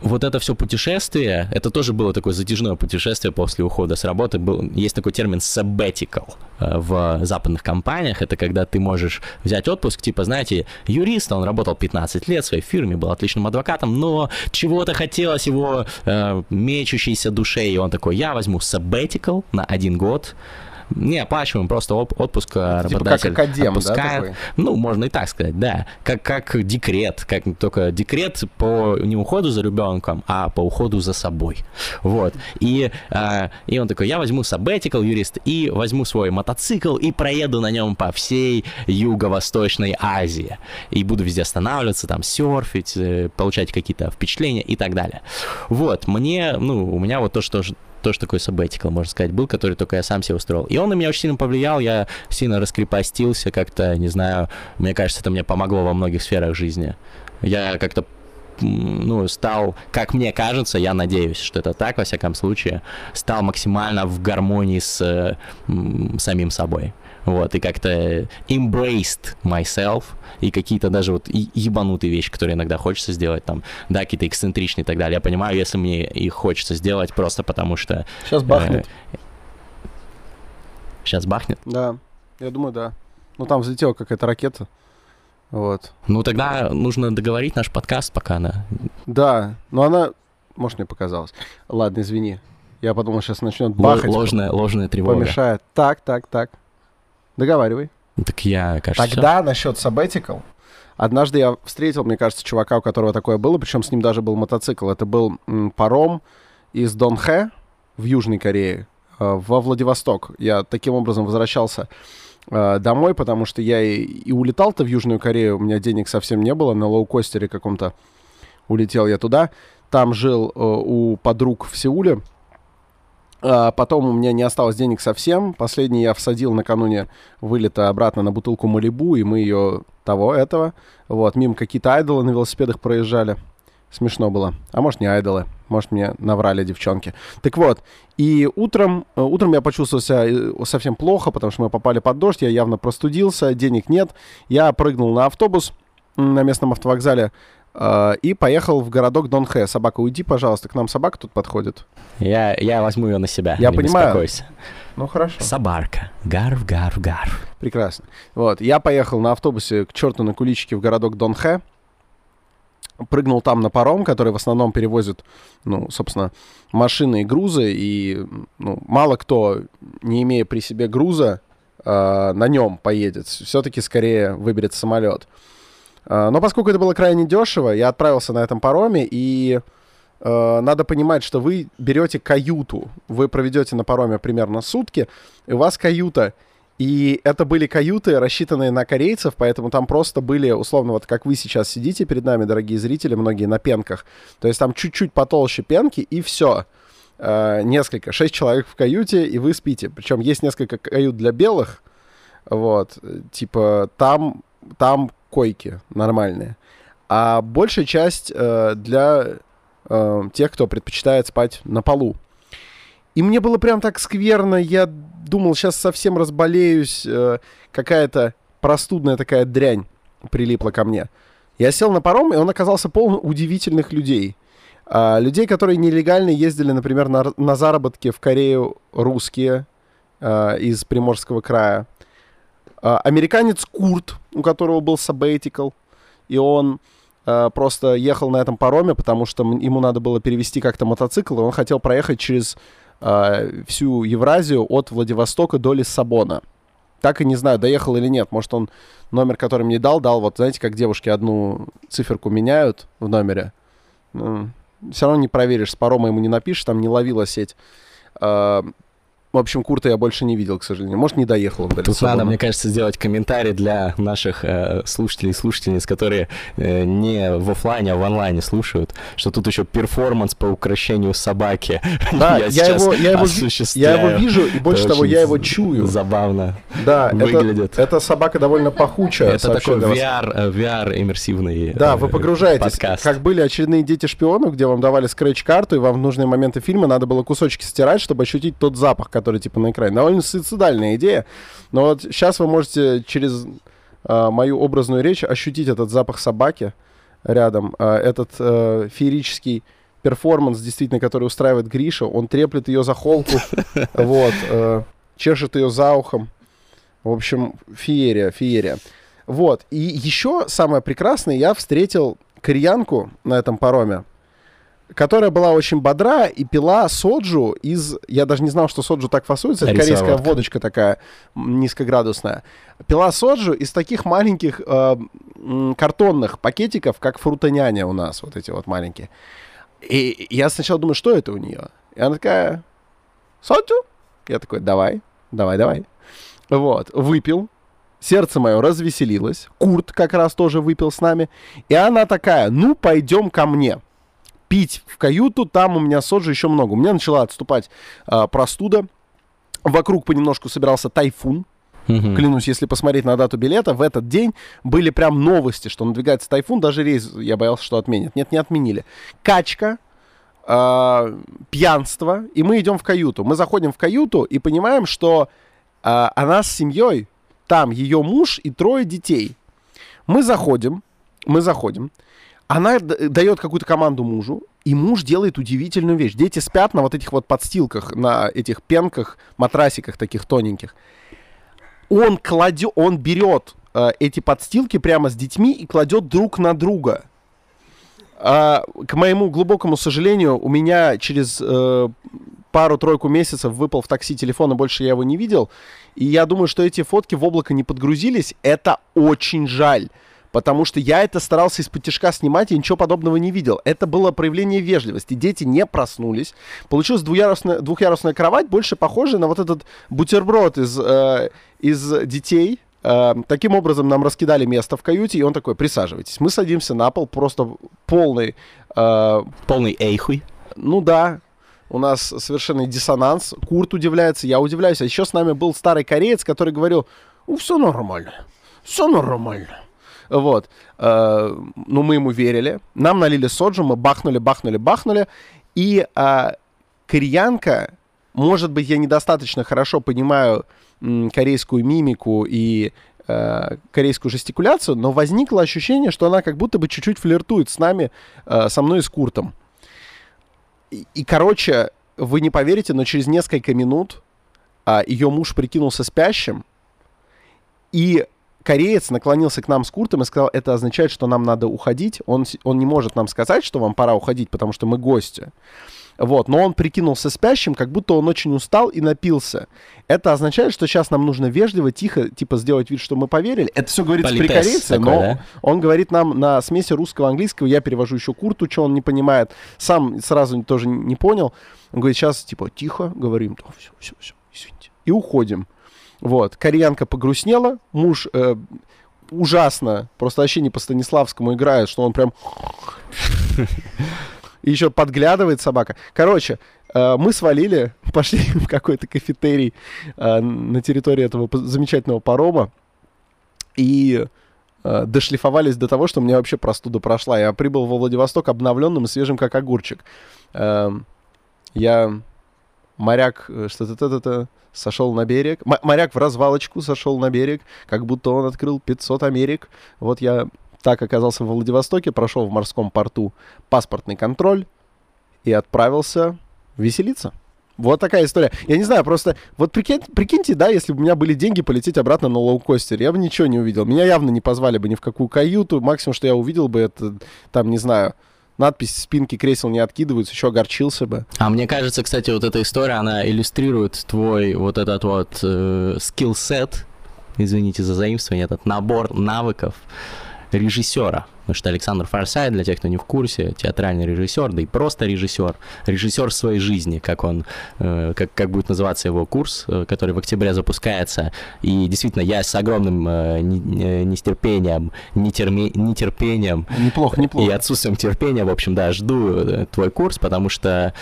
B: вот это все путешествие, это тоже было такое затяжное путешествие после ухода с работы. Был, есть такой термин sabbatical э, в западных компаниях. Это когда ты можешь взять отпуск, типа, знаете, юрист, он работал 15 лет в своей фирме, был отличным адвокатом, но чего-то хотелось его э, мечущейся душе, и он такой, я возьму sabbatical на один год, не оплачиваем, просто отпуск э, типа работодатель как академ, отпускает. Да, ну, можно и так сказать, да. Как, как декрет, как только декрет по не уходу за ребенком, а по уходу за собой. Вот. И, а, и он такой, я возьму sabbatical, юрист, и возьму свой мотоцикл и проеду на нем по всей Юго-Восточной Азии. И буду везде останавливаться, там, серфить, э, получать какие-то впечатления и так далее. Вот, мне, ну, у меня вот то, что тоже такой sabbatical, можно сказать, был, который только я сам себе устроил. И он на меня очень сильно повлиял, я сильно раскрепостился как-то, не знаю, мне кажется, это мне помогло во многих сферах жизни. Я как-то ну, стал, как мне кажется, я надеюсь, что это так, во всяком случае, стал максимально в гармонии с э, самим собой. Вот, и как-то embraced myself, и какие-то даже вот ебанутые вещи, которые иногда хочется сделать, там, да, какие-то эксцентричные и так далее. Я понимаю, если мне их хочется сделать просто потому что...
A: Сейчас бахнет. Э,
B: сейчас бахнет?
A: Да, я думаю, да. Ну, там взлетела какая-то ракета. Вот.
B: Ну, тогда нужно договорить наш подкаст, пока она...
A: Да, но она... Может, мне показалось. Ладно, извини. Я подумал, сейчас начнет бахать.
B: Ложная, ложная тревога.
A: Помешает. Так, так, так. Договаривай.
B: Так я, кажется...
A: Тогда насчет sabbatical. Однажды я встретил, мне кажется, чувака, у которого такое было, причем с ним даже был мотоцикл. Это был паром из Донхэ в Южной Корее э, во Владивосток. Я таким образом возвращался э, домой, потому что я и, и улетал-то в Южную Корею, у меня денег совсем не было, на лоукостере каком-то улетел я туда. Там жил э, у подруг в Сеуле, а потом у меня не осталось денег совсем. Последний я всадил накануне вылета обратно на бутылку Малибу, и мы ее того, этого. Вот, мимо какие-то айдолы на велосипедах проезжали. Смешно было. А может, не айдолы. Может, мне наврали девчонки. Так вот, и утром, э, утром я почувствовал себя э, совсем плохо, потому что мы попали под дождь, я явно простудился, денег нет. Я прыгнул на автобус на местном автовокзале, и поехал в городок Донхэ. Собака, уйди, пожалуйста, к нам собака тут подходит.
B: Я, я возьму ее на себя.
A: Я понимаю. Ну, хорошо.
B: Собарка. Гарв, гарв, гарв.
A: Прекрасно. Вот, я поехал на автобусе к черту на куличике в городок Донхэ. Прыгнул там на паром, который в основном перевозит, ну, собственно, машины и грузы. И ну, мало кто, не имея при себе груза, uh, на нем поедет. Все-таки скорее выберет самолет. А, но поскольку это было крайне дешево, я отправился на этом пароме, и э, надо понимать, что вы берете каюту. Вы проведете на пароме примерно сутки, и у вас каюта. И это были каюты, рассчитанные на корейцев, поэтому там просто были, условно, вот как вы сейчас сидите перед нами, дорогие зрители, многие на пенках. То есть там чуть-чуть потолще пенки, и все. Э, несколько, шесть человек в каюте, и вы спите. Причем есть несколько кают для белых, вот, типа там, там койки нормальные. А большая часть э, для э, тех, кто предпочитает спать на полу. И мне было прям так скверно, я думал, сейчас совсем разболеюсь, э, какая-то простудная такая дрянь прилипла ко мне. Я сел на паром, и он оказался полон удивительных людей. А, людей, которые нелегально ездили, например, на, на заработки в Корею русские а, из Приморского края. А, американец Курт, у которого был sabbatical, и он а, просто ехал на этом пароме, потому что ему надо было перевести как-то мотоцикл, и он хотел проехать через а, всю Евразию от Владивостока до Лиссабона. Так и не знаю, доехал или нет. Может, он номер, который мне дал, дал, вот знаете, как девушки одну циферку меняют в номере. Ну, все равно не проверишь, с парома ему не напишешь, там не ловила сеть. В общем, Курта я больше не видел, к сожалению. Может, не доехал он
B: до Тут надо, мне кажется, сделать комментарий для наших э, слушателей и слушательниц, которые э, не в офлайне, а в онлайне слушают, что тут еще перформанс по украшению собаки. *laughs*
A: Да, я, я, его, я, его, я его вижу, и больше это того, я его чую.
B: Забавно
A: да, выглядит. Это, эта собака довольно пахучая.
B: Это такой VR, VR иммерсивный
A: Да, вы э, погружаетесь. Подкаст. Как были очередные дети шпионов, где вам давали скретч-карту, и вам в нужные моменты фильма надо было кусочки стирать, чтобы ощутить тот запах, который типа на экране. Довольно суицидальная идея. Но вот сейчас вы можете через э, мою образную речь ощутить этот запах собаки рядом, э, этот э, феерический перформанс, действительно, который устраивает Гриша. Он треплет ее за холку, *laughs* вот, э, чешет ее за ухом. В общем, феерия, феерия. Вот. И еще самое прекрасное, я встретил кореянку на этом пароме которая была очень бодра и пила соджу из... Я даже не знал, что соджу так фасуется. Это корейская водочка такая низкоградусная. Пила соджу из таких маленьких э, картонных пакетиков, как фрутоняня у нас, вот эти вот маленькие. И я сначала думаю, что это у нее? И она такая, соджу? Я такой, давай, давай, давай. Вот, выпил, Сердце мое развеселилось. Курт как раз тоже выпил с нами. И она такая, ну, пойдем ко мне пить в каюту, там у меня соджи еще много. У меня начала отступать э, простуда. Вокруг понемножку собирался тайфун. Угу. Клянусь, если посмотреть на дату билета, в этот день были прям новости, что надвигается тайфун, даже рейс я боялся, что отменят. Нет, не отменили. Качка, э, пьянство, и мы идем в каюту. Мы заходим в каюту и понимаем, что э, она с семьей, там ее муж и трое детей. Мы заходим, мы заходим, она дает какую-то команду мужу, и муж делает удивительную вещь. Дети спят на вот этих вот подстилках, на этих пенках, матрасиках таких тоненьких. Он кладет, он берет э, эти подстилки прямо с детьми и кладет друг на друга. А, к моему глубокому сожалению, у меня через э, пару-тройку месяцев выпал в такси телефон, и больше я его не видел. И я думаю, что эти фотки в облако не подгрузились. Это очень жаль потому что я это старался из-под тяжка снимать, и ничего подобного не видел. Это было проявление вежливости. Дети не проснулись. Получилась двухъярусная, двухъярусная кровать, больше похожая на вот этот бутерброд из, э, из детей, Uh, таким образом нам раскидали место в каюте, и он такой, присаживайтесь. Мы садимся на пол, просто полный...
B: Uh, полный эйхуй.
A: Ну да, у нас совершенный диссонанс. Курт удивляется, я удивляюсь. А еще с нами был старый кореец, который говорил, ну все нормально, все нормально. Вот. Э, ну, мы ему верили. Нам налили соджу, мы бахнули, бахнули, бахнули. И э, кореянка, может быть, я недостаточно хорошо понимаю корейскую мимику и э, корейскую жестикуляцию, но возникло ощущение, что она как будто бы чуть-чуть флиртует с нами, э, со мной и с Куртом. И, и, короче, вы не поверите, но через несколько минут э, ее муж прикинулся спящим, и кореец наклонился к нам с Куртом и сказал, это означает, что нам надо уходить. Он, он не может нам сказать, что вам пора уходить, потому что мы гости. Вот, но он прикинулся спящим, как будто он очень устал и напился. Это означает, что сейчас нам нужно вежливо, тихо, типа, сделать вид, что мы поверили. Это все говорится Политес при корейце, такой, но да? он говорит нам на смеси русского и английского. Я перевожу еще Курту, что он не понимает. Сам сразу тоже не понял. Он говорит, сейчас, типа, тихо, говорим, все, все, все, извините. И уходим. Вот. Кореянка погрустнела, муж э, ужасно, просто вообще не по Станиславскому играет, что он прям... *laughs* И еще подглядывает собака. Короче, э, мы свалили, *laughs* пошли в какой-то кафетерий э, на территории этого замечательного парома. И э, дошлифовались до того, что мне вообще простуда прошла. Я прибыл во Владивосток обновленным и свежим, как огурчик. Э, я моряк, э, что-то сошел на берег. М- моряк в развалочку сошел на берег, как будто он открыл 500 Америк. Вот я так оказался в Владивостоке, прошел в морском порту паспортный контроль и отправился веселиться. Вот такая история. Я не знаю, просто вот прикинь, прикиньте, да, если бы у меня были деньги полететь обратно на лоукостере, я бы ничего не увидел. Меня явно не позвали бы ни в какую каюту. Максимум, что я увидел бы, это там, не знаю, надпись «Спинки кресел не откидываются», еще огорчился бы.
B: А мне кажется, кстати, вот эта история, она иллюстрирует твой вот этот вот э, скилл-сет, извините за заимствование, этот набор навыков режиссера. Потому что Александр Форсайт, для тех, кто не в курсе, театральный режиссер, да и просто режиссер, режиссер своей жизни, как он, э, как, как будет называться его курс, э, который в октябре запускается. И действительно, я с огромным э, нестерпением, нетерме, нетерпением
A: неплохо, неплохо.
B: и отсутствием терпения, в общем, да, жду твой курс, потому что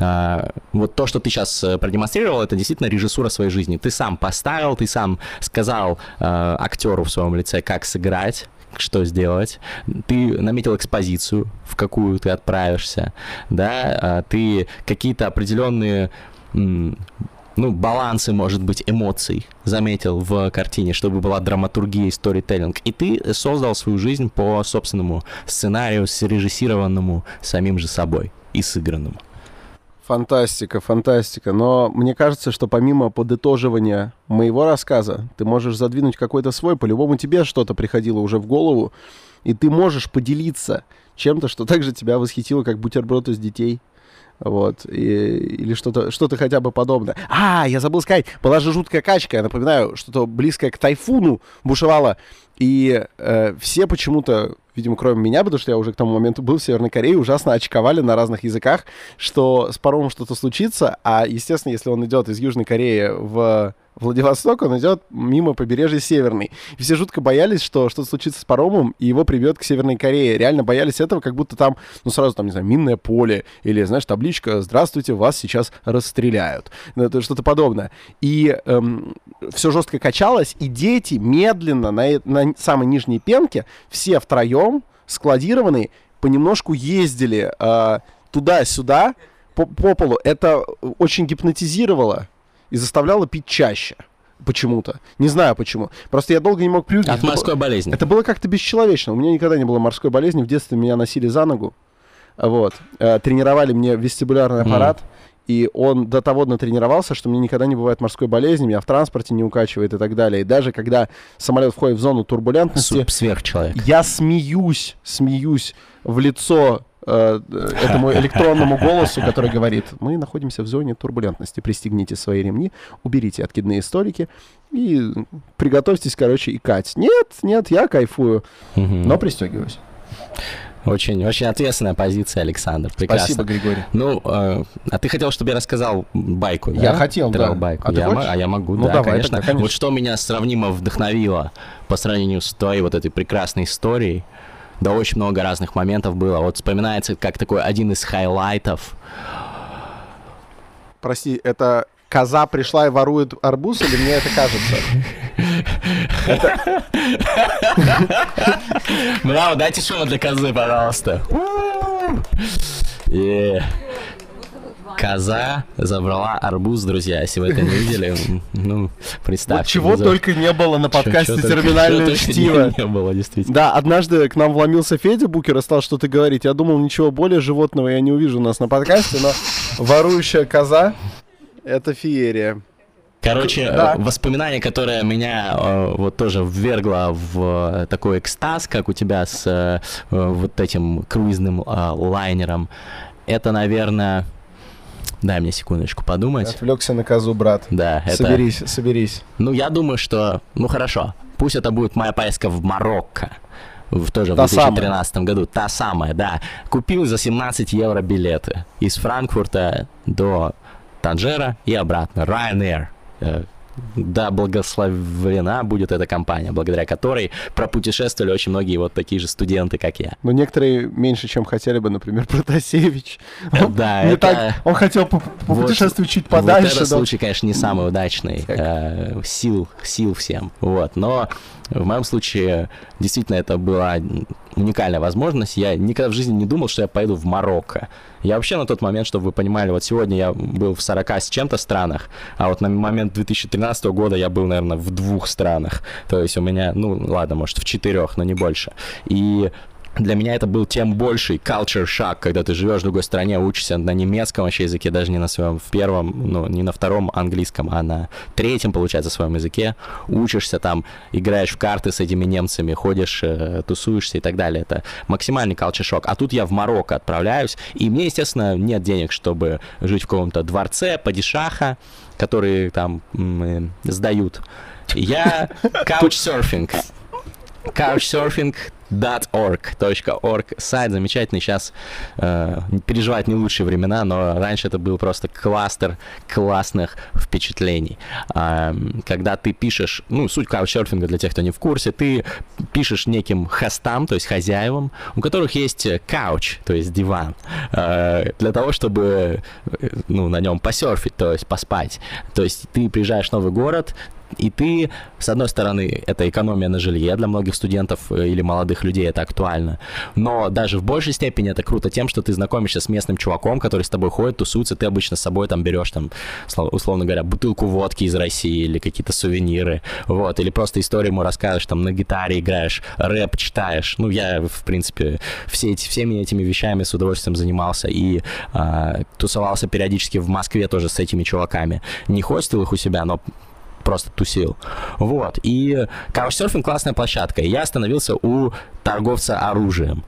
B: а, вот то, что ты сейчас продемонстрировал, это действительно режиссура своей жизни. Ты сам поставил, ты сам сказал а, актеру в своем лице, как сыграть, что сделать, ты наметил экспозицию, в какую ты отправишься, да, а ты какие-то определенные ну, балансы, может быть, эмоций заметил в картине, чтобы была драматургия и сторителлинг. И ты создал свою жизнь по собственному сценарию, срежиссированному самим же собой и сыгранному.
A: Фантастика, фантастика. Но мне кажется, что помимо подытоживания моего рассказа, ты можешь задвинуть какой-то свой. По-любому тебе что-то приходило уже в голову, и ты можешь поделиться чем-то, что также тебя восхитило, как бутерброд из детей. Вот, и, или что-то что хотя бы подобное. А, я забыл сказать, была же жуткая качка, я напоминаю, что-то близкое к тайфуну бушевало, и э, все почему-то видимо, кроме меня, потому что я уже к тому моменту был в Северной Корее, ужасно очковали на разных языках, что с паромом что-то случится, а, естественно, если он идет из Южной Кореи в Владивосток, он идет мимо побережья Северной. И все жутко боялись, что что-то случится с паромом, и его прибьет к Северной Корее. Реально боялись этого, как будто там, ну, сразу там, не знаю, минное поле, или, знаешь, табличка «Здравствуйте, вас сейчас расстреляют». Ну, это что-то подобное. И эм, все жестко качалось, и дети медленно на, на самой нижней пенке, все втроем, складированные, понемножку ездили э, туда-сюда, по, по полу. Это очень гипнотизировало и заставляла пить чаще почему-то. Не знаю почему. Просто я долго не мог привыкнуть.
B: От морской
A: было...
B: болезни.
A: Это было как-то бесчеловечно. У меня никогда не было морской болезни. В детстве меня носили за ногу. Вот. Э, тренировали мне вестибулярный аппарат. Mm. И он до того натренировался, что мне никогда не бывает морской болезни, меня в транспорте не укачивает и так далее. И даже когда самолет входит в зону турбулентности...
B: Сверхчеловек.
A: Я смеюсь, смеюсь в лицо э, этому электронному голосу, который говорит, мы находимся в зоне турбулентности, пристегните свои ремни, уберите откидные столики и приготовьтесь, короче, икать. Нет, нет, я кайфую, но пристегиваюсь.
B: Очень, очень ответственная позиция, Александр. Прекрасно.
A: Спасибо, Григорий.
B: Ну, э, а ты хотел, чтобы я рассказал байку,
A: Я да? хотел,
B: да. байку.
A: А,
B: я,
A: ты
B: а я могу, ну, да, давай, конечно. Тогда, конечно. Вот что меня сравнимо вдохновило по сравнению с той вот этой прекрасной историей, да очень много разных моментов было. Вот вспоминается как такой один из highlight ов.
A: Прости, это коза пришла и ворует арбуз, или мне это кажется?
B: Браво, дайте шума для козы, пожалуйста. Коза забрала арбуз, друзья. Если вы это не видели, ну, представьте. Вот
A: чего только не было на подкасте «Терминальное чтиво».
B: Не было, действительно.
A: Да, однажды к нам вломился Федя Букер и стал что-то говорить. Я думал, ничего более животного я не увижу у нас на подкасте, но ворующая коза — это феерия.
B: Короче, да. воспоминание, которое меня э, вот тоже ввергло в э, такой экстаз, как у тебя с э, вот этим круизным э, лайнером, это, наверное, Дай мне секундочку подумать.
A: Отвлекся на козу, брат.
B: Да,
A: это... Соберись, соберись.
B: Ну, я думаю, что... Ну, хорошо. Пусть это будет моя поездка в Марокко. В, тоже
A: Та
B: в 2013 самая. году. Та самая, да. Купил за 17 евро билеты. Из Франкфурта до Танжера и обратно. Ryanair. Да, благословена будет эта компания, благодаря которой пропутешествовали очень многие вот такие же студенты, как я.
A: Но некоторые меньше, чем хотели бы, например, *laughs* Протасевич.
B: Да,
A: Не
B: это...
A: так, он хотел по- попутешествовать чуть
B: Вот
A: подальше.
B: этот
A: да.
B: случай, конечно, не самый удачный. Э, Сил, сил всем. Вот. Но в моем случае действительно это была уникальная возможность. Я никогда в жизни не думал, что я поеду в Марокко. Я вообще на тот момент, чтобы вы понимали, вот сегодня я был в 40 с чем-то странах, а вот на момент 2013 года я был, наверное, в двух странах. То есть у меня, ну ладно, может, в четырех, но не больше. И для меня это был тем больший culture shock, когда ты живешь в другой стране, учишься на немецком вообще языке, даже не на своем в первом, ну, не на втором английском, а на третьем, получается, своем языке. Учишься там, играешь в карты с этими немцами, ходишь, э, тусуешься и так далее. Это максимальный culture shock. А тут я в Марокко отправляюсь, и мне, естественно, нет денег, чтобы жить в каком-то дворце, падишаха, которые там э, сдают. Я *laughs* couchsurfing. couchsurfing.org.org сайт замечательный сейчас э, переживает не лучшие времена но раньше это был просто кластер классных впечатлений. А, когда ты пишешь ну суть каучсерфинга для тех кто не в курсе ты пишешь неким хостам то есть хозяевам у которых есть кауч то есть диван э, для того чтобы э, ну на нем посерфить то есть поспать. То есть ты приезжаешь в новый город и ты, с одной стороны, это экономия на жилье для многих студентов э, или молодых людей, это актуально. Но даже в большей степени это круто тем, что ты знакомишься с местным чуваком, который с тобой ходит, тусуется, ты обычно с собой там берешь, там, сло- условно говоря, бутылку водки из России или какие-то сувениры, вот, или просто историю ему рассказываешь, там, на гитаре играешь, рэп читаешь. Ну, я, в принципе, все эти, всеми этими вещами с удовольствием занимался и а, тусовался периодически в Москве тоже с этими чуваками. Не хостил их у себя, но просто тусил. Вот. И каучсерфинг классная площадка. И я остановился у торговца оружием.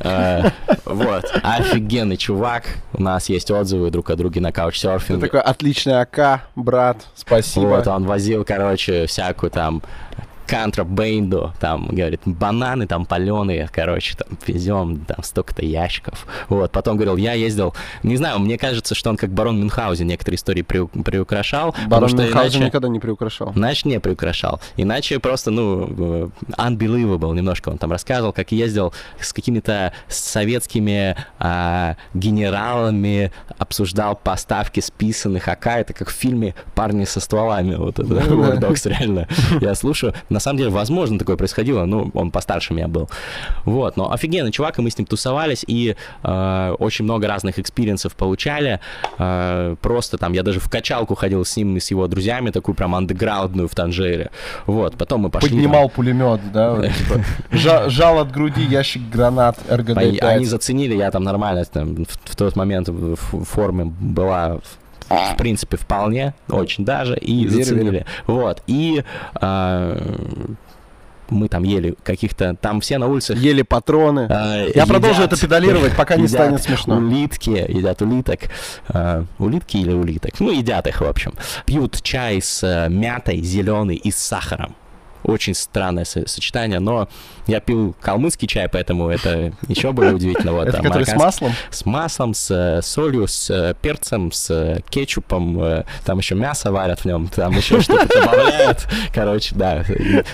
B: Э, *laughs* Вот. Офигенный чувак. У нас есть отзывы друг о друге на
A: Ты
B: каучсерфинге.
A: такой отличный АК, брат, спасибо.
B: Вот, он возил, короче, всякую там контрабенду, там, говорит, бананы там паленые, короче, там, везем, там, столько-то ящиков. Вот, потом говорил, я ездил, не знаю, мне кажется, что он как барон Мюнхгаузен некоторые истории приу- приукрашал. потому
A: Барон
B: что
A: Мюнхгаузен
B: иначе-
A: никогда не приукрашал.
B: Иначе не приукрашал. Иначе просто, ну, э, unbelievable немножко он там рассказывал, как ездил с какими-то советскими а, генералами, обсуждал поставки списанных АК. Это как в фильме «Парни со стволами». Вот это *laughs* Dogs, реально. Я слушаю. На самом деле, возможно, такое происходило. Ну, он постарше меня был. Вот. Но офигенный чувак, и мы с ним тусовались, и э, очень много разных experience ов получали. Э, просто там, я даже в качалку ходил с ним и с его друзьями, такую прям андеграундную в Танжере. Вот, потом мы пошли... там-
A: Поднимал пулемет, да? *laughs* типа, жа- Жал от груди ящик гранат
B: Они,
A: РГД-5.
B: они заценили, я там нормально там, в, тот момент в форме была в, принципе вполне, очень даже, и
A: Верю,
B: заценили.
A: верю.
B: Вот, и а, мы там ели каких-то, там все на улицах
A: Ели патроны.
B: а,
A: Я продолжу
B: едят-
A: это педалировать, пока не станет смешно.
B: Улитки, едят улиток. А, улитки или улиток? Ну, едят их, в общем. Пьют чай с э, мятой, зеленый и с сахаром. Очень странное со- сочетание, но я пил калмыцкий чай, поэтому это еще более удивительно. Вот,
A: Это который с маслом?
B: с маслом, с э, солью, с э, перцем, с э, кетчупом, там еще мясо варят в нем, там еще что-то добавляют. Короче, да,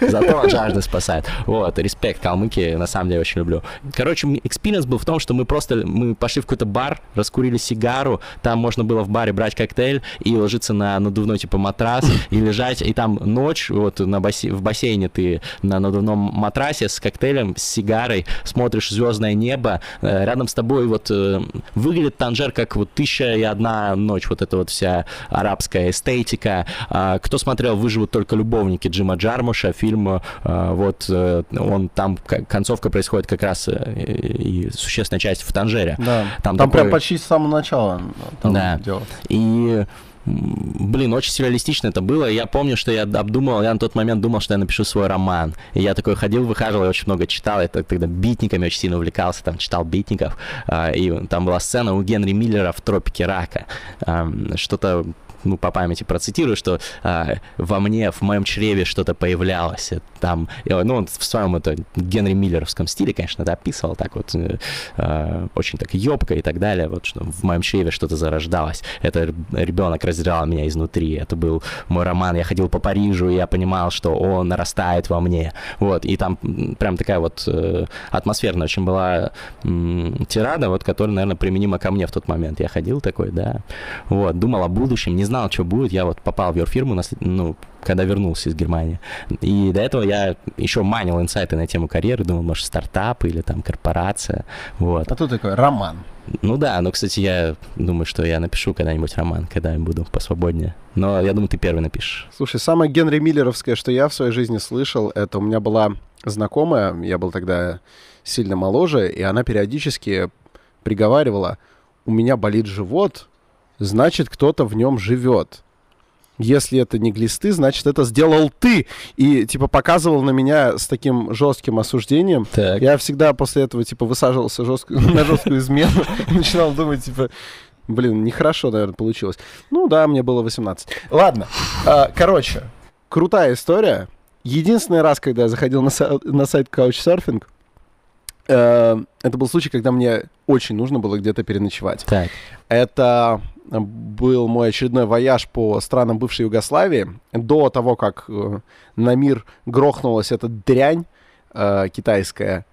B: зато от жажды спасает. Вот, респект, калмыки, на самом деле очень люблю. Короче, experience был в том, что мы просто, мы пошли в какой-то бар, раскурили сигару, там можно было в баре брать коктейль и ложиться на надувной типа матрас и лежать, и там ночь, вот на бассе- в бассейне ты на надувном матрасе с коктейлем, с сигарой, смотришь звездное небо, э, рядом с тобой вот э, выглядит Танжер как вот тысяча и одна ночь, вот эта вот вся арабская эстетика. А, Кто смотрел «Выживут только любовники» Джима Джармуша, фильм, э, вот он там, концовка происходит как раз и существенная часть в Танжере.
A: Да.
B: Там
A: Там, прям
B: такой-
A: почти с самого начала там
B: Да.
A: дело.
B: И Блин, очень сюрреалистично это было. Я помню, что я обдумывал, я на тот момент думал, что я напишу свой роман. И я такой ходил, выхаживал, я очень много читал. Я тогда битниками очень сильно увлекался, там читал битников. А, И там была сцена у Генри Миллера в «Тропике рака». Что-то ну, по памяти процитирую, что а, во мне, в моем чреве что-то появлялось. Там, ну, он в своем это Генри Миллеровском стиле, конечно, это описывал так вот, а, очень так ёбко и так далее, вот что в моем чреве что-то зарождалось. Это ребенок разрял меня изнутри. Это был мой роман. Я ходил по Парижу, и я понимал, что он нарастает во мне. Вот, и там прям такая вот э, атмосферная очень была э, тирада, вот, которая, наверное, применима ко мне в тот момент. Я ходил такой, да, вот, думал о будущем, не знал, что будет. Я вот попал в your фирму, ну, когда вернулся из Германии. И до этого я еще манил инсайты на тему карьеры, думал, может, стартап или там корпорация, вот.
A: А тут такой роман.
B: Ну да, но, кстати, я думаю, что я напишу когда-нибудь роман, когда я буду посвободнее. Но я думаю, ты первый напишешь.
A: Слушай, самое Генри Миллеровское, что я в своей жизни слышал, это у меня была знакомая, я был тогда сильно моложе, и она периодически приговаривала, у меня болит живот, значит, кто-то в нем живет если это не глисты, значит, это сделал ты. И, типа, показывал на меня с таким жестким осуждением. Так. Я всегда после этого, типа, высаживался жестко, *laughs* на жесткую измену *laughs* начинал думать, типа, блин, нехорошо, наверное, получилось. Ну да, мне было 18. Ладно. А, короче, крутая история. Единственный раз, когда я заходил на, са- на сайт Couchsurfing, это был случай, когда мне очень нужно было где-то переночевать. Так. Это был мой очередной вояж по странам бывшей Югославии. До того, как э, на мир грохнулась эта дрянь э, китайская,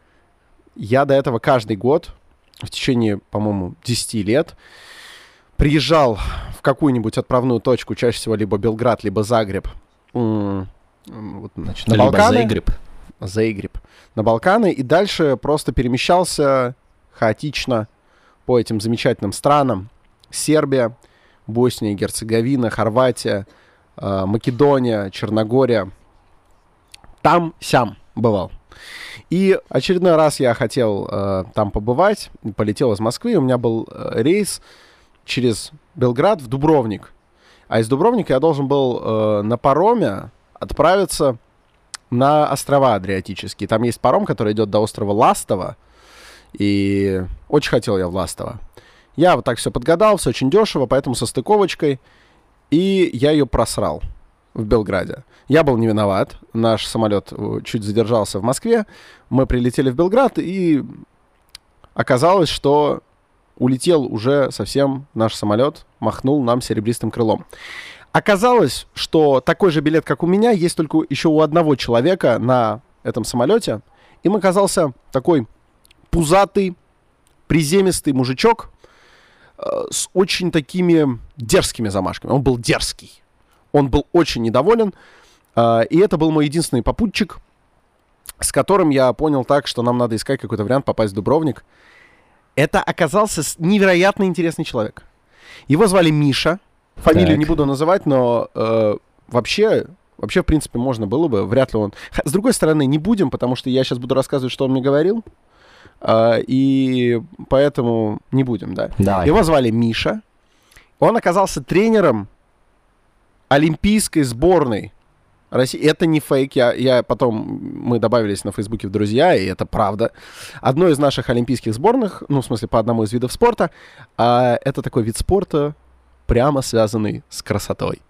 A: я до этого каждый год, в течение, по-моему, 10 лет, приезжал в какую-нибудь отправную точку, чаще всего либо Белград, либо Загреб, вот, значит, на либо Балканы. Заигреб. Заигреб. На Балканы, и дальше просто перемещался хаотично по этим замечательным странам, Сербия, Босния и Герцеговина, Хорватия, э, Македония, Черногория. Там, сям бывал. И очередной раз я хотел э, там побывать, полетел из Москвы, у меня был э, рейс через Белград в Дубровник. А из Дубровника я должен был э, на пароме отправиться на острова Адриатические. Там есть паром, который идет до острова Ластово. И очень хотел я в Ластово. Я вот так все подгадал, все очень дешево, поэтому со стыковочкой. И я ее просрал в Белграде. Я был не виноват. Наш самолет э, чуть задержался в Москве. Мы прилетели в Белград, и оказалось, что улетел уже совсем наш самолет, махнул нам серебристым крылом. Оказалось, что такой же билет, как у меня, есть только еще у одного человека на этом самолете. Им оказался такой пузатый, приземистый мужичок, Э, с очень такими дерзкими замашками. Он был дерзкий. Он был очень недоволен. Э, и это был мой единственный попутчик, с которым я понял так, что нам надо искать какой-то вариант попасть в Дубровник. Это оказался невероятно интересный человек. Его звали Миша. Фамилию так. не буду называть, но э, вообще, вообще, в принципе, можно было бы. Вряд ли он... С другой стороны, не будем, потому что я сейчас буду рассказывать, что он мне говорил. А, и поэтому не будем, да. Давай. Его звали Миша. Он оказался тренером олимпийской сборной России. Это не фейк, я, я потом, мы добавились на Фейсбуке в друзья, и это правда. Одной из наших олимпийских сборных, ну, в смысле, по одному из видов спорта, а, это такой вид спорта, прямо связанный с красотой.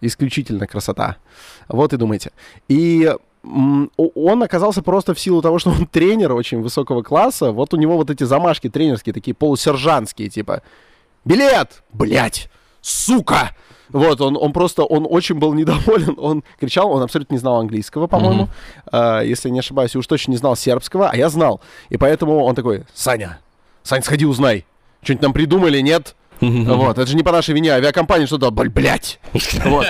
A: Исключительно красота. Вот и думайте. И он оказался просто в силу того, что он *laughs* тренер очень высокого класса. Вот у него вот эти замашки тренерские, такие полусержантские, типа «Билет! Блять! Сука!» Вот, он, он просто, он очень был *laughs* недоволен, он кричал, он абсолютно не знал английского, по-моему, mm-hmm. э, если не ошибаюсь, и уж точно не знал сербского, а я знал. И поэтому он такой, Саня, Сань, сходи, узнай, что-нибудь нам придумали, нет? Вот, это же не по нашей вине, авиакомпания что-то, блядь. *laughs* Вот.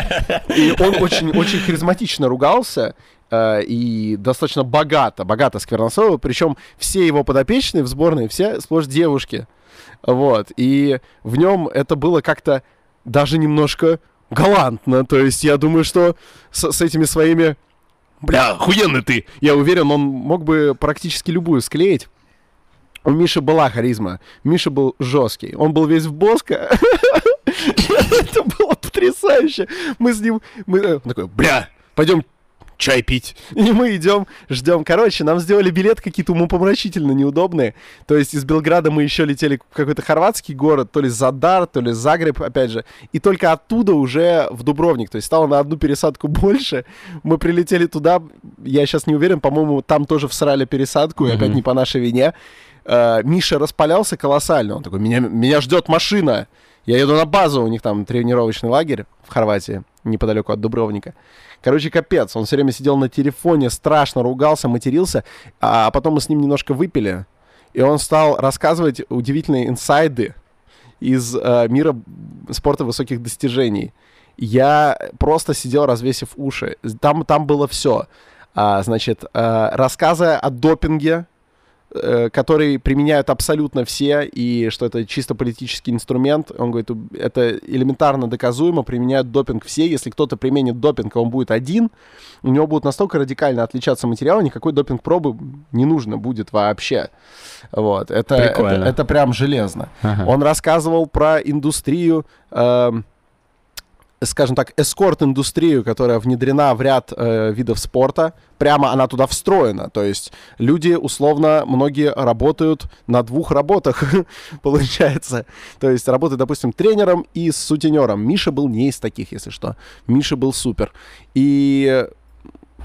A: И он очень, очень харизматично ругался, Э, и достаточно богато, богато сквернословил, причем все его подопечные в сборной, все сплошь девушки. Вот, и в нем это было как-то даже немножко галантно, то есть я думаю, что с, с этими своими... Бля, охуенный ты! Я уверен, он мог бы практически любую склеить. У Миши была харизма. Миша был жесткий. Он был весь в боско. *laughs* Это было потрясающе. Мы с ним... Мы... Он такой, бля, пойдем чай пить. И мы идем, ждем. Короче, нам сделали билет какие-то умопомрачительно неудобные. То есть из Белграда мы еще летели в какой-то хорватский город, то ли Задар, то ли Загреб, опять же. И только оттуда уже в Дубровник. То есть стало на одну пересадку больше. Мы прилетели туда, я сейчас не уверен, по-моему, там тоже всрали пересадку, и опять не по нашей вине. Uh, Миша распалялся колоссально. Он такой, меня, меня ждет машина. Я еду на базу, у них там тренировочный лагерь в Хорватии, неподалеку от Дубровника. Короче, капец. Он все время сидел на телефоне, страшно ругался, матерился. А потом мы с ним немножко выпили. И он стал рассказывать удивительные инсайды из э, мира спорта высоких достижений. Я просто сидел, развесив уши. Там, там было все. А, значит, э, рассказы о допинге, Э, который применяют абсолютно все, и что это чисто политический инструмент. Он говорит, это элементарно доказуемо, применяют допинг все. Если кто-то применит допинг, а он будет один, у него будут настолько радикально отличаться материалы, никакой допинг-пробы не нужно будет вообще. Вот, это, это, это прям железно. Ага. Он рассказывал про индустрию... Э, скажем так, эскорт-индустрию, которая внедрена в ряд э, видов спорта, прямо она туда встроена. То есть люди, условно, многие работают на двух работах, *laughs* получается. То есть работают, допустим, тренером и сутенером. Миша был не из таких, если что. Миша был супер. И...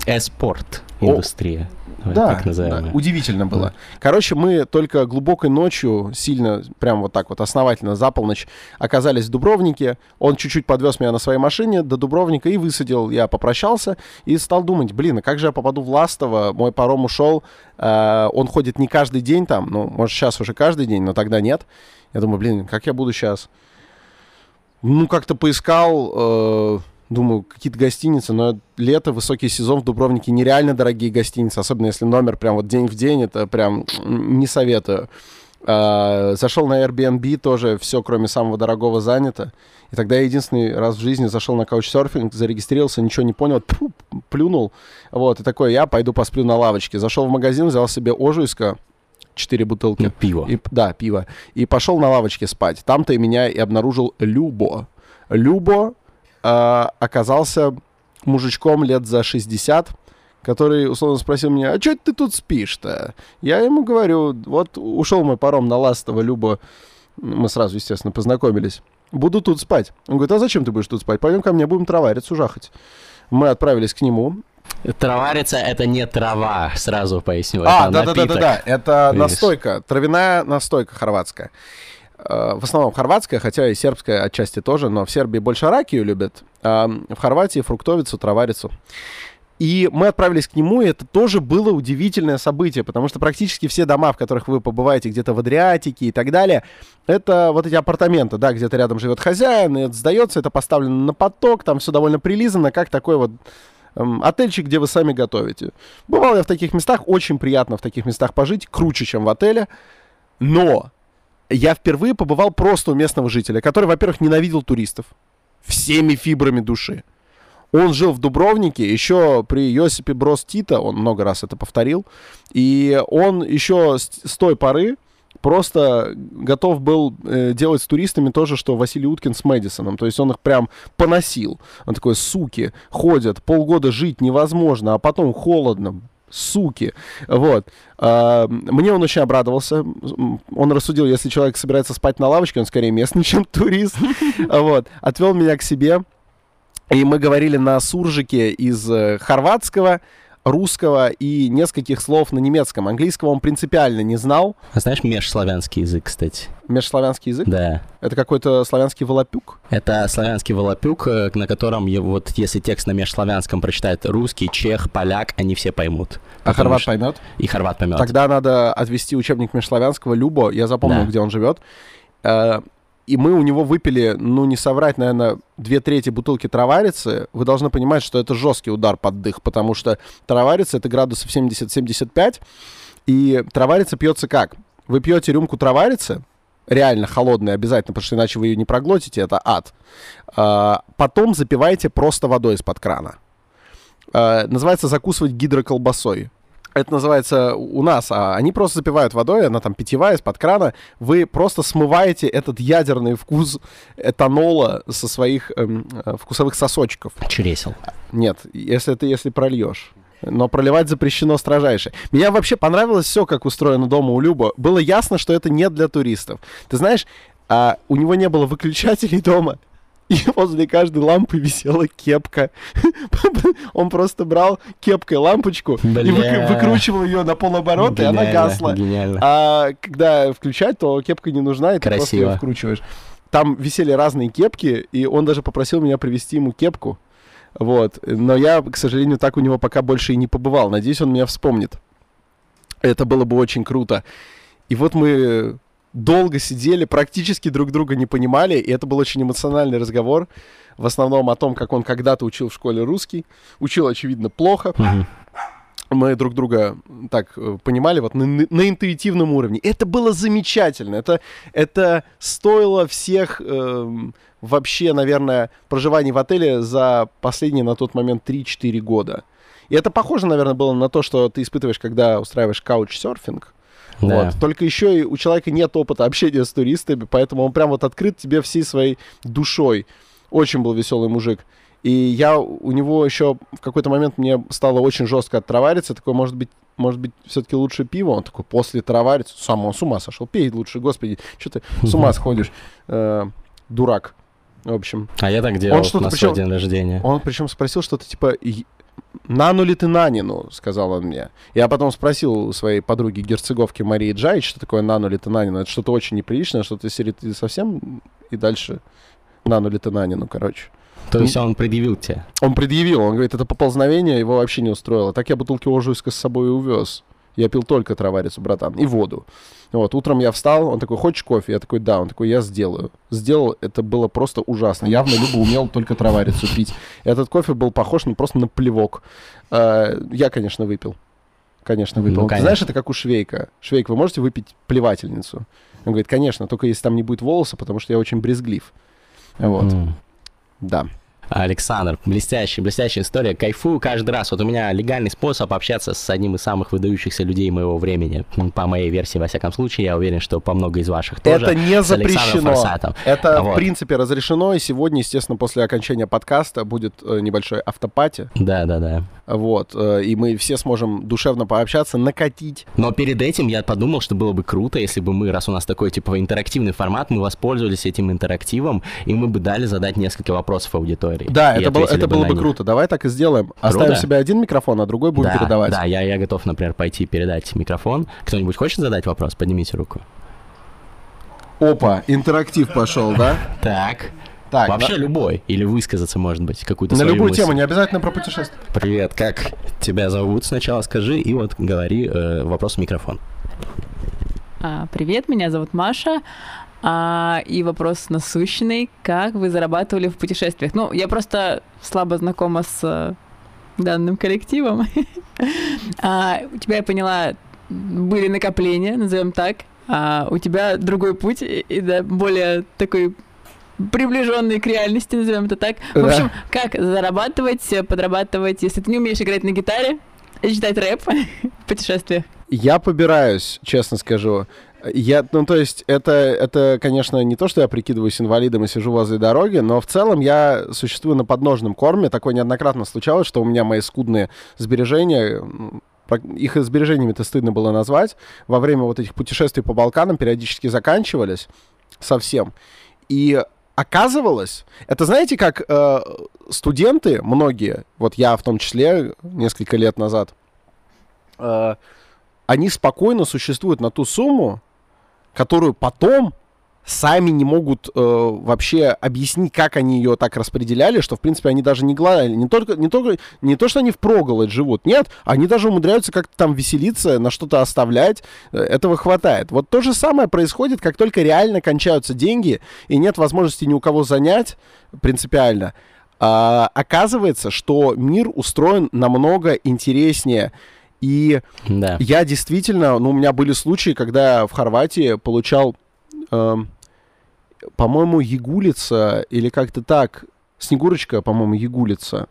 B: Эспорт индустрия. О,
A: да, так называемое. Да, удивительно было. Да. Короче, мы только глубокой ночью, сильно, прям вот так вот, основательно за полночь оказались в Дубровнике. Он чуть-чуть подвез меня на своей машине до Дубровника и высадил. Я попрощался и стал думать, блин, а как же я попаду в Ластово? Мой паром ушел, э, он ходит не каждый день там, ну, может, сейчас уже каждый день, но тогда нет. Я думаю, блин, как я буду сейчас? Ну, как-то поискал... Э, думаю, какие-то гостиницы, но лето, высокий сезон в Дубровнике, нереально дорогие гостиницы, особенно если номер прям вот день в день, это прям не советую. А, зашел на Airbnb, тоже все, кроме самого дорогого, занято. И тогда я единственный раз в жизни зашел на каучсерфинг, зарегистрировался, ничего не понял, тьфу, плюнул. Вот, и такой, я пойду посплю на лавочке. Зашел в магазин, взял себе ожуйска, четыре бутылки. Ну,
B: пиво.
A: И, да, пиво. И пошел на лавочке спать. Там-то и меня и обнаружил Любо. Любо э, оказался мужичком лет за 60, который условно спросил меня, а что ты тут спишь-то? Я ему говорю, вот ушел мой паром на Ластово, Люба, мы сразу, естественно, познакомились. Буду тут спать. Он говорит, а зачем ты будешь тут спать? Пойдем ко мне, будем траварицу жахать. Мы отправились к нему.
B: Траварица это не трава, сразу поясню.
A: А, да-да-да-да, это настойка, травяная настойка хорватская. Э, в основном хорватская, хотя и сербская отчасти тоже, но в Сербии больше ракию любят, а в Хорватии фруктовицу, траварицу. И мы отправились к нему, и это тоже было удивительное событие, потому что практически все дома, в которых вы побываете где-то в Адриатике и так далее, это вот эти апартаменты, да, где-то рядом живет хозяин, и это сдается, это поставлено на поток, там все довольно прилизано, как такой вот отельчик, где вы сами готовите. Бывал я в таких местах, очень приятно в таких местах пожить, круче, чем в отеле, но я впервые побывал просто у местного жителя, который, во-первых, ненавидел туристов всеми фибрами души. Он жил в Дубровнике еще при Йосипе Брос Тита, он много раз это повторил, и он еще с, той поры просто готов был э, делать с туристами то же, что Василий Уткин с Мэдисоном. То есть он их прям поносил. Он такой, суки, ходят, полгода жить невозможно, а потом холодно, суки. Вот. Мне он очень обрадовался. Он рассудил, если человек собирается спать на лавочке, он скорее местный, *laughs* чем турист. Вот. Отвел меня к себе. И мы говорили на суржике из э, хорватского, русского и нескольких слов на немецком. Английского он принципиально не знал.
B: А знаешь межславянский язык, кстати?
A: Межславянский язык?
B: Да.
A: Это какой-то славянский волопюк?
B: Это славянский волопюк, э, на котором, вот если текст на межславянском прочитает русский, чех, поляк, они все поймут.
A: А хорват что... поймет?
B: И хорват поймет.
A: Тогда надо отвести учебник межславянского Любо, я запомнил, да. где он живет. И мы у него выпили, ну, не соврать, наверное, две трети бутылки траварицы, вы должны понимать, что это жесткий удар под дых, потому что траварица — это градусов 70-75, и траварица пьется как? Вы пьете рюмку траварицы, реально холодной обязательно, потому что иначе вы ее не проглотите, это ад. А, потом запиваете просто водой из-под крана. А, называется закусывать гидроколбасой. Это называется у нас, а они просто запивают водой, она там питьевая, из-под крана. Вы просто смываете этот ядерный вкус этанола со своих эм, э, вкусовых сосочков.
B: Чресел.
A: Нет, если ты если прольешь. Но проливать запрещено строжайше. Меня вообще понравилось все, как устроено дома у Люба. Было ясно, что это не для туристов. Ты знаешь, а у него не было выключателей дома. И возле каждой лампы висела кепка. *laughs* Он просто брал кепкой лампочку Бля. и вы, выкручивал ее на полоборота, гениально, и она гасла. Гениально. А когда включать, то кепка не нужна, и ты просто ее вкручиваешь. Там висели разные кепки, и он даже попросил меня привезти ему кепку. Вот. Но я, к сожалению, так у него пока больше и не побывал. Надеюсь, он меня вспомнит. Это было бы очень круто. И вот мы долго сидели, практически друг друга не понимали, и это был очень эмоциональный разговор, в основном о том, как он когда-то учил в школе русский, учил, очевидно, плохо. Mm-hmm. Мы друг друга так э, понимали вот на, на интуитивном уровне. Это было замечательно. Это, это стоило всех э, вообще, наверное, проживаний в отеле за последние на тот момент 3-4 года. И это похоже, наверное, было на то, что ты испытываешь, когда устраиваешь каучсерфинг. Да. Вот. Только еще и у человека нет опыта общения с туристами, поэтому он прям вот открыт тебе всей своей душой. Очень был веселый мужик. И я у него еще в какой-то момент мне стало очень жестко оттравариться. Такой, может быть, может быть, все-таки лучше пиво? Он такой, после травариться, сам он с ума сошел. Пей лучше, господи, что ты с ума сходишь? Э, дурак. В общем.
B: А я так делал он что-то, на причем, свой день рождения.
A: Он причем спросил что-то типа, Нану ли ты Нанину, сказал он мне. Я потом спросил у своей подруги герцеговки Марии Джайч, что такое Нану ли ты Нанину. Это что-то очень неприличное, что-то серии ты совсем и дальше Нану ли ты Нанину, короче.
B: То есть он предъявил тебе?
A: Он предъявил, он говорит, это поползновение его вообще не устроило. Так я бутылки ожуйска с собой и увез. Я пил только траварицу, братан, и воду. Вот, утром я встал, он такой, хочешь кофе? Я такой, да. Он такой, я сделаю. Сделал, это было просто ужасно. Явно Люба умел только траварицу пить. Этот кофе был похож ну, просто на плевок. А, я, конечно, выпил. Конечно, выпил. Ну, конечно. Ты знаешь, это как у Швейка. Швейк, вы можете выпить плевательницу? Он говорит, конечно, только если там не будет волоса, потому что я очень брезглив. Вот. Mm. Да.
B: Александр, блестящая, блестящая история. Кайфую каждый раз. Вот у меня легальный способ общаться с одним из самых выдающихся людей моего времени. По моей версии, во всяком случае, я уверен, что по много из ваших тоже.
A: Это не запрещено. Это, вот. в принципе, разрешено. И сегодня, естественно, после окончания подкаста будет э, небольшой автопати.
B: Да, да, да.
A: Вот. Э, и мы все сможем душевно пообщаться, накатить.
B: Но перед этим я подумал, что было бы круто, если бы мы, раз у нас такой, типа, интерактивный формат, мы воспользовались этим интерактивом, и мы бы дали задать несколько вопросов аудитории.
A: Да, это, был, это было бы них. круто. Давай так и сделаем. Круто? Оставим себе один микрофон, а другой будем
B: да,
A: передавать.
B: Да, я, я готов, например, пойти передать микрофон. Кто-нибудь хочет задать вопрос? Поднимите руку.
A: Опа, интерактив пошел, да?
B: Так. Так, Вообще да? любой. Или высказаться, может быть, какую-то
A: На любую
B: мысль.
A: тему, не обязательно про путешествие.
B: Привет, как тебя зовут? Сначала скажи, и вот говори э, вопрос в микрофон.
C: А, привет, меня зовут Маша. А, и вопрос насущный. Как вы зарабатывали в путешествиях? Ну, я просто слабо знакома с э, данным коллективом. *laughs* а, у тебя, я поняла, были накопления, назовем так. А у тебя другой путь, и да, более такой приближенный к реальности, назовем это так. В общем, как зарабатывать, подрабатывать, если ты не умеешь играть на гитаре, читать рэп в путешествиях?
A: Я побираюсь, честно скажу. Я, ну, то есть, это, это, конечно, не то, что я прикидываюсь инвалидом и сижу возле дороги, но в целом я существую на подножном корме. Такое неоднократно случалось, что у меня мои скудные сбережения, их сбережениями-то стыдно было назвать, во время вот этих путешествий по Балканам периодически заканчивались совсем. И оказывалось, это знаете, как э, студенты, многие, вот я в том числе несколько лет назад, э, они спокойно существуют на ту сумму, которую потом сами не могут э, вообще объяснить, как они ее так распределяли, что, в принципе, они даже не гладили. Не, только, не, только, не то, что они в проголодь живут, нет, они даже умудряются как-то там веселиться, на что-то оставлять. Э, этого хватает. Вот то же самое происходит, как только реально кончаются деньги и нет возможности ни у кого занять принципиально. А, оказывается, что мир устроен намного интереснее. И да. я действительно, ну, у меня были случаи, когда в Хорватии получал э, по-моему, Ягулица или как-то так, Снегурочка, по-моему, Ягулица.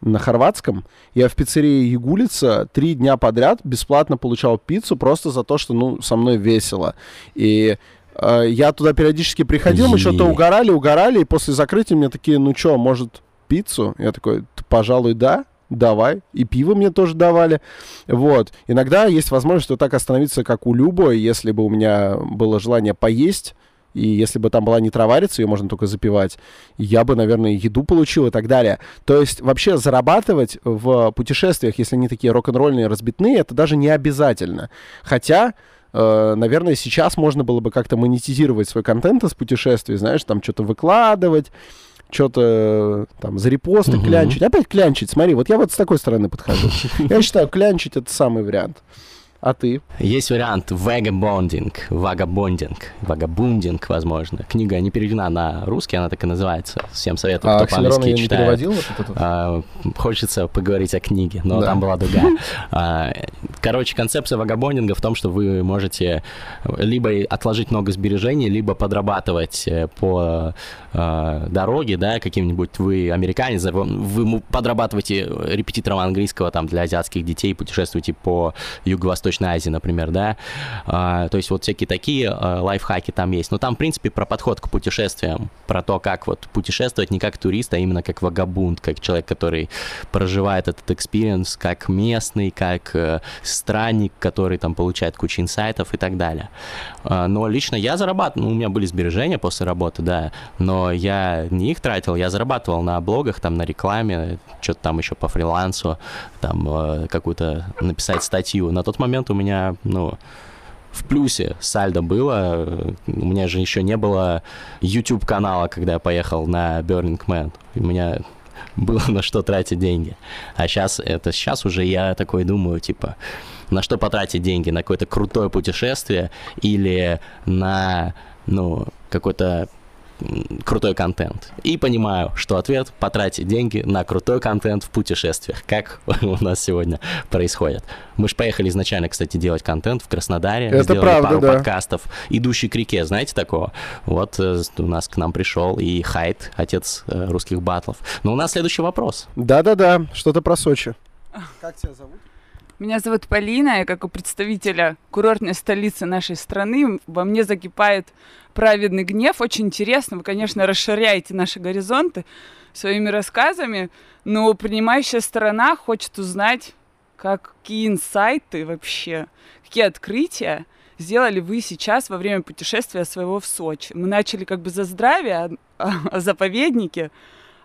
A: на хорватском. Я в пиццерии Ягулица три дня подряд бесплатно получал пиццу просто за то, что, ну, со мной весело. И э, я туда периодически приходил, мы что-то угорали, угорали, и после закрытия мне такие, ну что, может, пиццу? Я такой, пожалуй, да давай. И пиво мне тоже давали. Вот. Иногда есть возможность вот так остановиться, как у Любо, если бы у меня было желание поесть, и если бы там была не траварица, ее можно только запивать, я бы, наверное, еду получил и так далее. То есть вообще зарабатывать в путешествиях, если они такие рок-н-ролльные, разбитные, это даже не обязательно. Хотя э, наверное, сейчас можно было бы как-то монетизировать свой контент из путешествий, знаешь, там что-то выкладывать, что-то там за репосты угу. клянчить. Опять клянчить, смотри, вот я вот с такой стороны подхожу. *laughs* Я считаю, клянчить это самый вариант. А ты?
B: Есть вариант вагабондинг, вагабондинг, вагабундинг, возможно. Книга не переведена на русский, она так и называется. Всем советую, а, кто по-английски читает. Не переводил вот это? А, хочется поговорить о книге, но да. там была другая. *laughs* А, короче, концепция вагабондинга в том, что вы можете либо отложить много сбережений, либо подрабатывать э, по э, дороге, да, каким-нибудь вы американец, вы подрабатываете репетитором английского там для азиатских детей, путешествуете по юго-восточному Восточной Азии, например, да, а, то есть вот всякие такие а, лайфхаки там есть. Но там, в принципе, про подход к путешествиям, про то, как вот путешествовать не как турист, а именно как вагабунд, как человек, который проживает этот experience, как местный, как э, странник, который там получает кучу инсайтов и так далее. А, но лично я зарабатывал, ну, у меня были сбережения после работы, да, но я не их тратил, я зарабатывал на блогах, там, на рекламе, что-то там еще по фрилансу, там, э, какую-то написать статью. На тот момент момент у меня, ну, в плюсе сальдо было. У меня же еще не было YouTube канала, когда я поехал на Burning Man. У меня было на что тратить деньги. А сейчас это сейчас уже я такой думаю, типа, на что потратить деньги? На какое-то крутое путешествие или на, ну, какой-то крутой контент. И понимаю, что ответ — потратить деньги на крутой контент в путешествиях, как *laughs* у нас сегодня происходит. Мы же поехали изначально, кстати, делать контент в Краснодаре.
A: Это
B: сделали
A: правда,
B: пару
A: да.
B: подкастов. «Идущий к реке», знаете такого? Вот э, у нас к нам пришел и Хайт, отец э, русских батлов. Но у нас следующий вопрос.
A: Да-да-да, что-то про Сочи.
D: Как тебя зовут? Меня зовут Полина, и как у представителя курортной столицы нашей страны во мне закипает праведный гнев. Очень интересно, вы, конечно, расширяете наши горизонты своими рассказами, но принимающая сторона хочет узнать, какие инсайты вообще, какие открытия сделали вы сейчас во время путешествия своего в Сочи. Мы начали как бы за здравие, о, о заповеднике,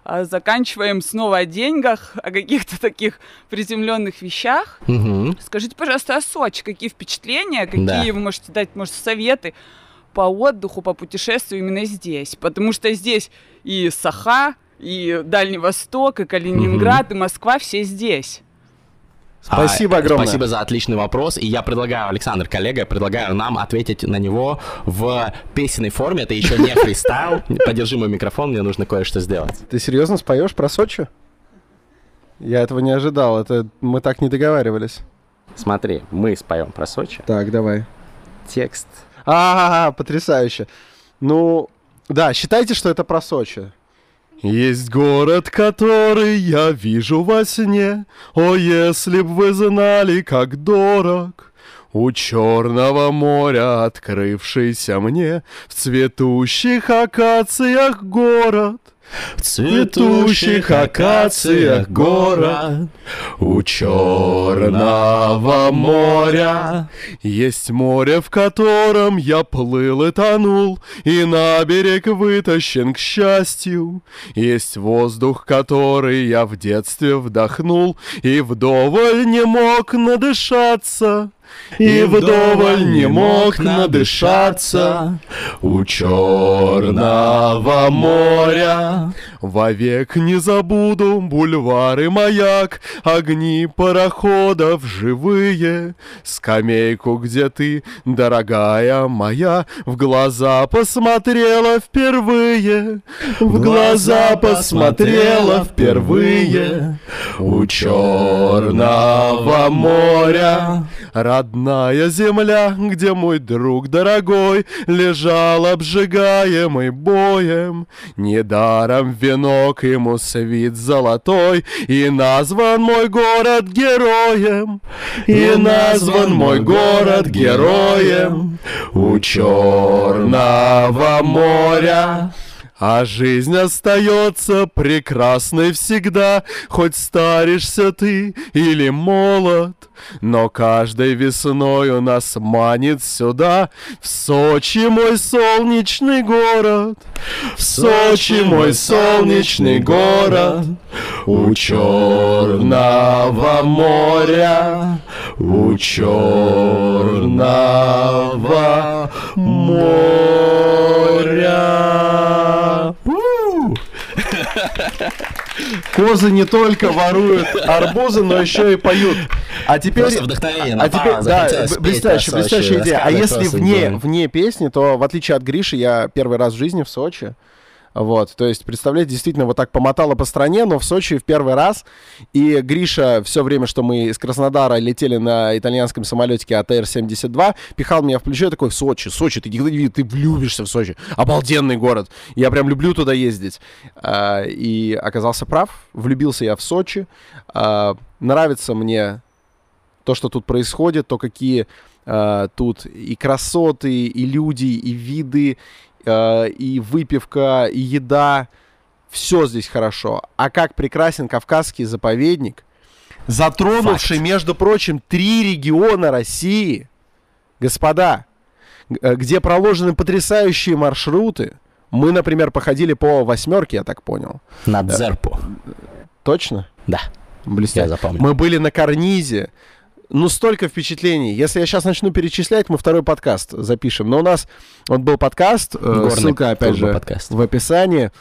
D: а заканчиваем снова о деньгах, о каких-то таких приземленных вещах. Угу. Скажите, пожалуйста, о Сочи, какие впечатления, какие да. вы можете дать, может, советы по отдыху, по путешествию именно здесь? Потому что здесь и Саха, и Дальний Восток, и Калининград, угу. и Москва, все здесь.
A: Спасибо а, огромное.
B: Спасибо за отличный вопрос. И я предлагаю, Александр, коллега, предлагаю нам ответить на него в песенной форме. Это еще не фристайл. Подержи мой микрофон, мне нужно кое-что сделать.
A: Ты серьезно споешь про Сочи? Я этого не ожидал. Это мы так не договаривались.
B: Смотри, мы споем про Сочи.
A: Так, давай.
B: Текст.
A: А, потрясающе. Ну, да, считайте, что это про Сочи. Есть город, который я вижу во сне, О, если б вы знали, как дорог У Черного моря открывшийся мне В цветущих акациях город.
B: В цветущих акациях город У Черного моря.
A: Есть море, в котором я плыл и тонул И на берег вытащен к счастью. Есть воздух, который я в детстве вдохнул И вдоволь не мог надышаться и вдоволь не мог надышаться у Черного моря. Вовек не забуду бульвары маяк, огни пароходов живые, скамейку, где ты, дорогая моя, в глаза посмотрела впервые, в глаза посмотрела впервые у Черного моря. Родная земля, где мой друг дорогой Лежал обжигаемый боем. Недаром венок ему свит золотой, И назван мой город героем. И назван мой город героем у Черного моря. А жизнь остается прекрасной всегда, Хоть старишься ты или молод. Но каждой у нас манит сюда В Сочи мой солнечный город В Сочи мой солнечный город У Черного моря У Черного моря Козы не только воруют арбузы, но еще и поют. А теперь...
B: Просто вдохновение
A: А теперь,
B: напало,
A: да, блестящая, блестящая идея. А если вне, вне песни, то в отличие от Гриши, я первый раз в жизни в Сочи. Вот, то есть, представляете, действительно, вот так помотало по стране, но в Сочи в первый раз. И Гриша все время, что мы из Краснодара летели на итальянском самолетике АТР-72, пихал меня в плечо такой, Сочи, Сочи, ты никогда не видел, ты влюбишься в Сочи. Обалденный город. Я прям люблю туда ездить. А, и оказался прав. Влюбился я в Сочи. А, нравится мне то, что тут происходит, то, какие э, тут и красоты, и люди, и виды, и выпивка, и еда. Все здесь хорошо. А как прекрасен Кавказский заповедник, затронувший, между прочим, три региона России, господа, э, где проложены потрясающие маршруты. Мы, например, походили по восьмерке, я так понял.
B: На Дзерпу.
A: Точно?
B: Да,
A: Блестяще.
B: я запомнил.
A: Мы были на карнизе. Ну, столько впечатлений. Если я сейчас начну перечислять, мы второй подкаст запишем. Но у нас вот был подкаст, э,
B: Горный
A: ссылка, опять же,
B: турбоподкаст.
A: в описании,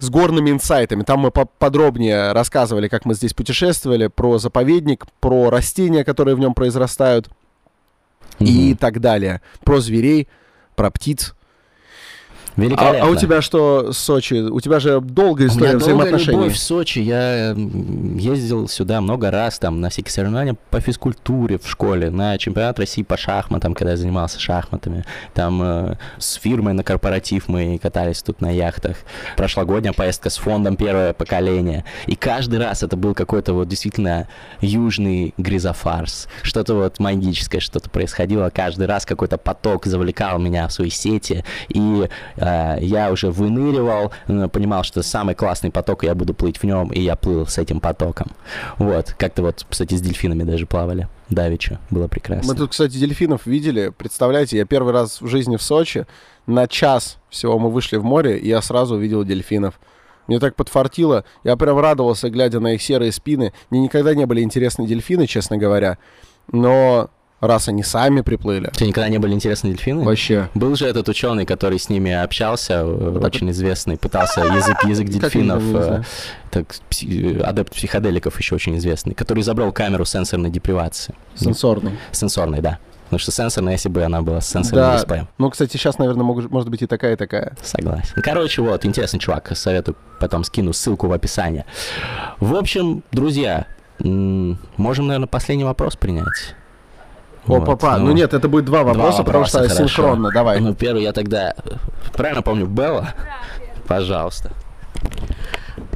A: с горными инсайтами. Там мы по- подробнее рассказывали, как мы здесь путешествовали, про заповедник, про растения, которые в нем произрастают и
B: Мгм.
A: так далее. Про зверей, про птиц. А,
B: Великолепно.
A: а у тебя что, Сочи? У тебя же долгая
B: У меня
A: история
B: долгая
A: взаимоотношений.
B: любовь в Сочи. Я ездил сюда много раз, там, на всякие соревнования по физкультуре в школе, на чемпионат России по шахматам, когда я занимался шахматами. Там э, с фирмой на корпоратив мы катались тут на яхтах. Прошлогодняя поездка с фондом «Первое поколение». И каждый раз это был какой-то вот действительно южный гризофарс. Что-то вот магическое, что-то происходило. Каждый раз какой-то поток завлекал меня в свои сети. И э, я уже выныривал, э, понимал, что самый классный поток, я буду плыть в нем, и я плыл с этим потоком. Вот, как-то вот, кстати, с дельфинами даже плавали. Давича, было прекрасно.
A: Мы тут, кстати, дельфинов видели. Представляете, я первый раз в жизни в Сочи. На час всего мы вышли в море, и я сразу увидел дельфинов. Мне так подфартило. Я прям радовался, глядя на их серые спины. Мне никогда не были интересны дельфины, честно говоря. Но раз они сами приплыли...
B: Тебе никогда не были интересны дельфины?
A: Вообще.
B: Был же этот ученый, который с ними общался, э,
A: так
B: очень известный, пытался язык, язык дельфинов, э, так, пси- адепт психоделиков еще очень известный, который изобрел камеру сенсорной депривации.
A: Сенсорный.
B: Сенсорной, да. Потому что сенсорная, если бы она была с сенсорным
A: Да.
B: дисплеем.
A: Ну, кстати, сейчас, наверное, мог- может быть и такая, и такая.
B: Согласен. Короче, вот, интересный чувак, советую, потом скину ссылку в описании. В общем, друзья, можем, наверное, последний вопрос принять.
A: О,
B: Вот,
A: папа, ну нет, это будет два вопроса, потому
B: вопроса,
A: что
B: хорошо.
A: синхронно. Давай.
B: Ну, первый я тогда... Правильно помню, Белла? Пожалуйста.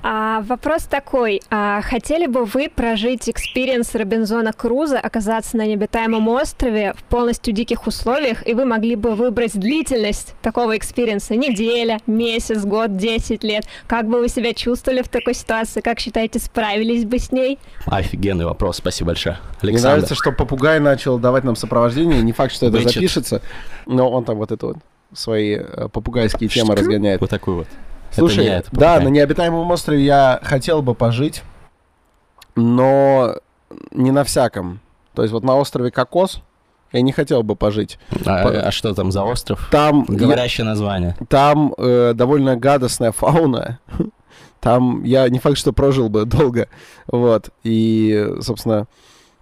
E: А, вопрос такой. А, хотели бы вы прожить experience Робинзона Круза, оказаться на необитаемом острове в полностью диких условиях, и вы могли бы выбрать длительность такого experience а? Неделя, месяц, год, 10 лет. Как бы вы себя чувствовали в такой ситуации? Как считаете, справились бы с ней?
B: Офигенный вопрос, спасибо большое.
A: Мне
B: Александр.
A: нравится, что попугай начал давать нам сопровождение. Не факт, что это
B: Вычет.
A: запишется, но он там вот это вот свои э, попугайские темы разгоняет.
B: Вот такой вот.
A: Слушай,
B: это я, это
A: да, на необитаемом острове я хотел бы пожить, но не на всяком. То есть вот на острове Кокос я не хотел бы пожить.
B: А,
A: По-
B: а что там за остров?
A: Там, я-
B: Говорящее название.
A: там э, довольно гадостная фауна. Там я не факт, что прожил бы долго. Вот. И, собственно,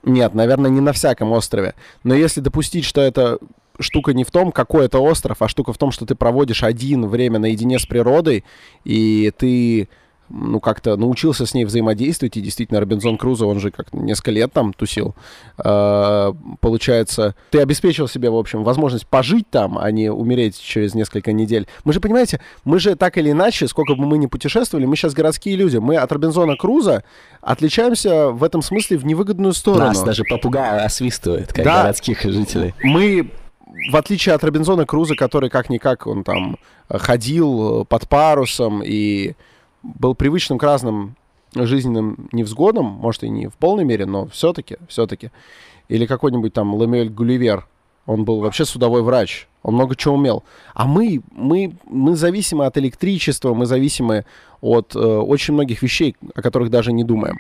A: нет, наверное, не на всяком острове. Но если допустить, что это штука не в том, какой это остров, а штука в том, что ты проводишь один время наедине с природой, и ты ну, как-то научился с ней взаимодействовать, и действительно Робинзон Крузо, он же как несколько лет там тусил. Э, получается, ты обеспечил себе, в общем, возможность пожить там, а не умереть через несколько недель. Мы же, понимаете, мы же так или иначе, сколько бы мы ни путешествовали, мы сейчас городские люди. Мы от Робинзона Круза отличаемся в этом смысле в невыгодную сторону.
B: Нас даже попугай освистывает, как да, городских жителей.
A: Мы в отличие от Робинзона Круза, который как-никак, он там ходил под парусом и был привычным к разным жизненным невзгодам, может, и не в полной мере, но все-таки, все-таки. Или какой-нибудь там Лемюэль Гулливер, он был вообще судовой врач, он много чего умел. А мы, мы, мы зависимы от электричества, мы зависимы от э, очень многих вещей, о которых даже не думаем.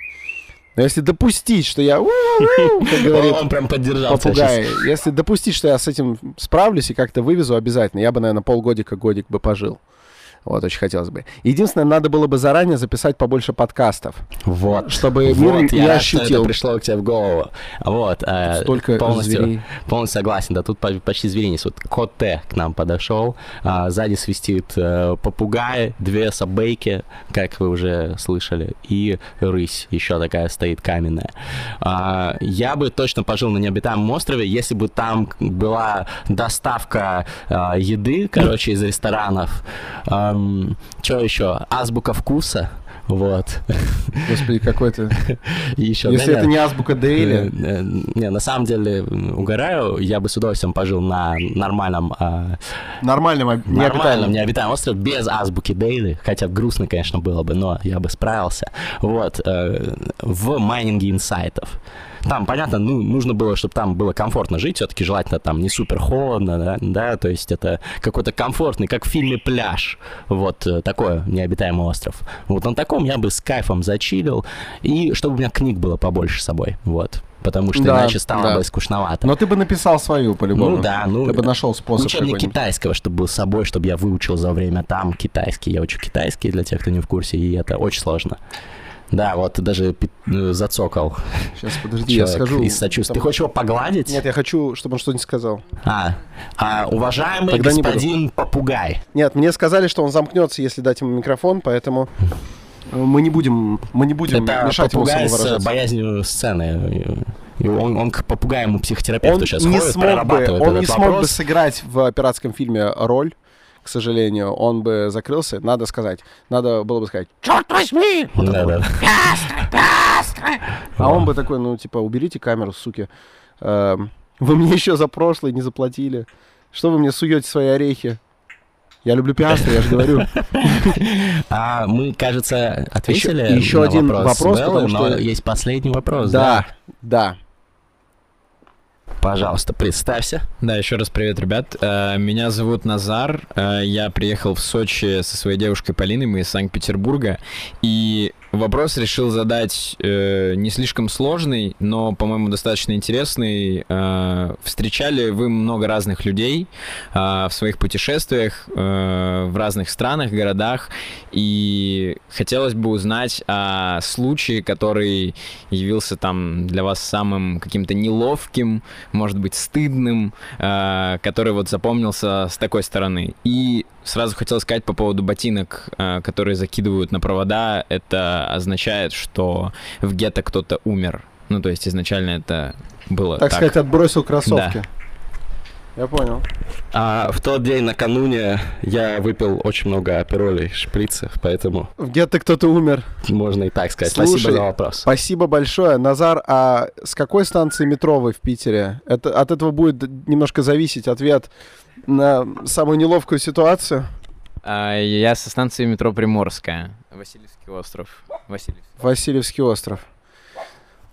A: Но если допустить, что я,
B: как говорит он прям поддержал
A: попугай, если допустить, что я с этим справлюсь и как-то вывезу обязательно, я бы, наверное, полгодика, годик бы пожил. Вот, очень хотелось бы. Единственное, надо было бы заранее записать побольше подкастов.
B: Вот.
A: Чтобы вот, мир
B: я ощутил. это пришло к тебе в голову. Вот.
A: Э, Столько
B: полностью,
A: зверей.
B: Полностью согласен. Да, тут почти зверинец. Вот кот Т к нам подошел. А, сзади свистит э, попугай, две собейки, как вы уже слышали, и рысь еще такая стоит каменная. А, я бы точно пожил на необитаемом острове, если бы там была доставка а, еды, короче, из ресторанов. А, Эм, что еще? Азбука вкуса. Вот.
A: Господи, какой то
B: Еще,
A: Если да, это не азбука Дейли.
B: Э, э, не, на самом деле, угораю, я бы с удовольствием пожил на нормальном...
A: А, нормальном,
B: нормальном необитаемом острове без азбуки Дейли. Хотя грустно, конечно, было бы, но я бы справился. Вот. Э, в майнинге инсайтов. Там, понятно, ну, нужно было, чтобы там было комфортно жить, все-таки желательно там не супер холодно, да, да, то есть это какой-то комфортный, как в фильме «Пляж», вот такой необитаемый остров. Вот на таком я бы с кайфом зачилил, и чтобы у меня книг было побольше с собой, вот потому что да, иначе стало да. бы скучновато.
A: Но ты бы написал свою по-любому.
B: Ну да, ну...
A: Ты бы нашел способ
B: Учебник китайского, чтобы был с собой, чтобы я выучил за время там китайский. Я учу китайский, для тех, кто не в курсе, и это очень сложно. Да, вот ты даже э, зацокал.
A: Сейчас, подожди, я скажу.
B: Из сочувствия. Там... Ты хочешь его погладить?
A: Нет, я хочу, чтобы он что-нибудь сказал.
B: А, а уважаемый Тогда господин попугай.
A: Нет, мне сказали, что он замкнется, если дать ему микрофон, поэтому мы не будем, мы не будем
B: Это
A: мешать ему
B: с боязнью сцены. И он, он к попугаему психотерапевту
A: он
B: сейчас
A: не
B: ходит,
A: смог бы, Он не
B: вопрос.
A: смог бы сыграть в пиратском фильме роль к сожалению, он бы закрылся. Надо сказать, надо было бы сказать, черт возьми! Вот да, да. А он бы такой, ну, типа, уберите камеру, суки. Эм, вы мне еще за прошлое не заплатили. Что вы мне суете свои орехи? Я люблю пиастры, я же говорю. *laughs*
B: А мы, кажется, ответили
A: еще, еще один вопрос, вопрос Беллы, потому
B: что есть последний вопрос.
A: Да, да. да.
B: Пожалуйста, представься.
F: Да, еще раз привет, ребят. Э, меня зовут Назар. Э, я приехал в Сочи со своей девушкой Полиной, мы из Санкт-Петербурга. И Вопрос решил задать э, не слишком сложный, но, по-моему, достаточно интересный. Э, встречали вы много разных людей э, в своих путешествиях э, в разных странах, городах, и хотелось бы узнать о случае, который явился там для вас самым каким-то неловким, может быть, стыдным, э, который вот запомнился с такой стороны. И Сразу хотел сказать по поводу ботинок, э, которые закидывают на провода. Это означает, что в гетто кто-то умер. Ну, то есть изначально это было
A: так. Так сказать, отбросил кроссовки. Да. Я понял.
B: А в тот день накануне я выпил очень много аперолей, шприцев, поэтому...
A: В гетто кто-то умер.
B: Можно и так сказать.
A: Слушай,
B: спасибо за вопрос.
A: Спасибо большое. Назар, а с какой станции метро вы в Питере? Это, от этого будет немножко зависеть ответ на самую неловкую ситуацию?
F: А, я со станции метро Приморская. Васильевский остров.
A: Васильевский. Васильевский остров.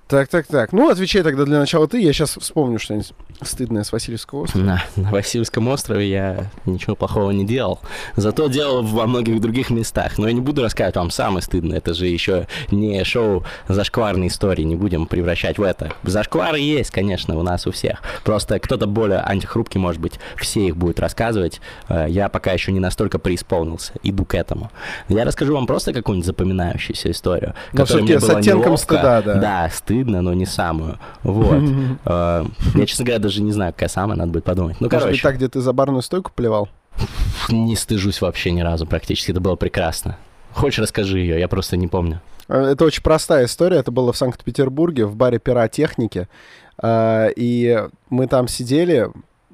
A: Так, так, так. Ну, отвечай тогда для начала ты. Я сейчас вспомню что-нибудь стыдное с Васильевского острова.
B: На, на Васильевском острове я ничего плохого не делал. Зато делал во многих других местах. Но я не буду рассказывать вам самое стыдное. Это же еще не шоу зашкварной истории. Не будем превращать в это. Зашквары есть, конечно, у нас у всех. Просто кто-то более антихрупкий, может быть, все их будет рассказывать. Э, я пока еще не настолько преисполнился. Иду к этому. Я расскажу вам просто какую-нибудь запоминающуюся историю.
A: Но которая мне с оттенком неловко. стыда, да.
B: Да, стыд стыдно, но не самую. Вот. *laughs* Э, я, честно говоря, даже не знаю, какая самая, надо будет подумать. Ну,
A: короче. Так, где ты за барную стойку плевал?
B: Не стыжусь вообще ни разу практически, это было прекрасно. Хочешь, расскажи ее, я просто не помню.
A: Э, это очень простая история. Это было в Санкт-Петербурге, в баре пиротехники. Э, и мы там сидели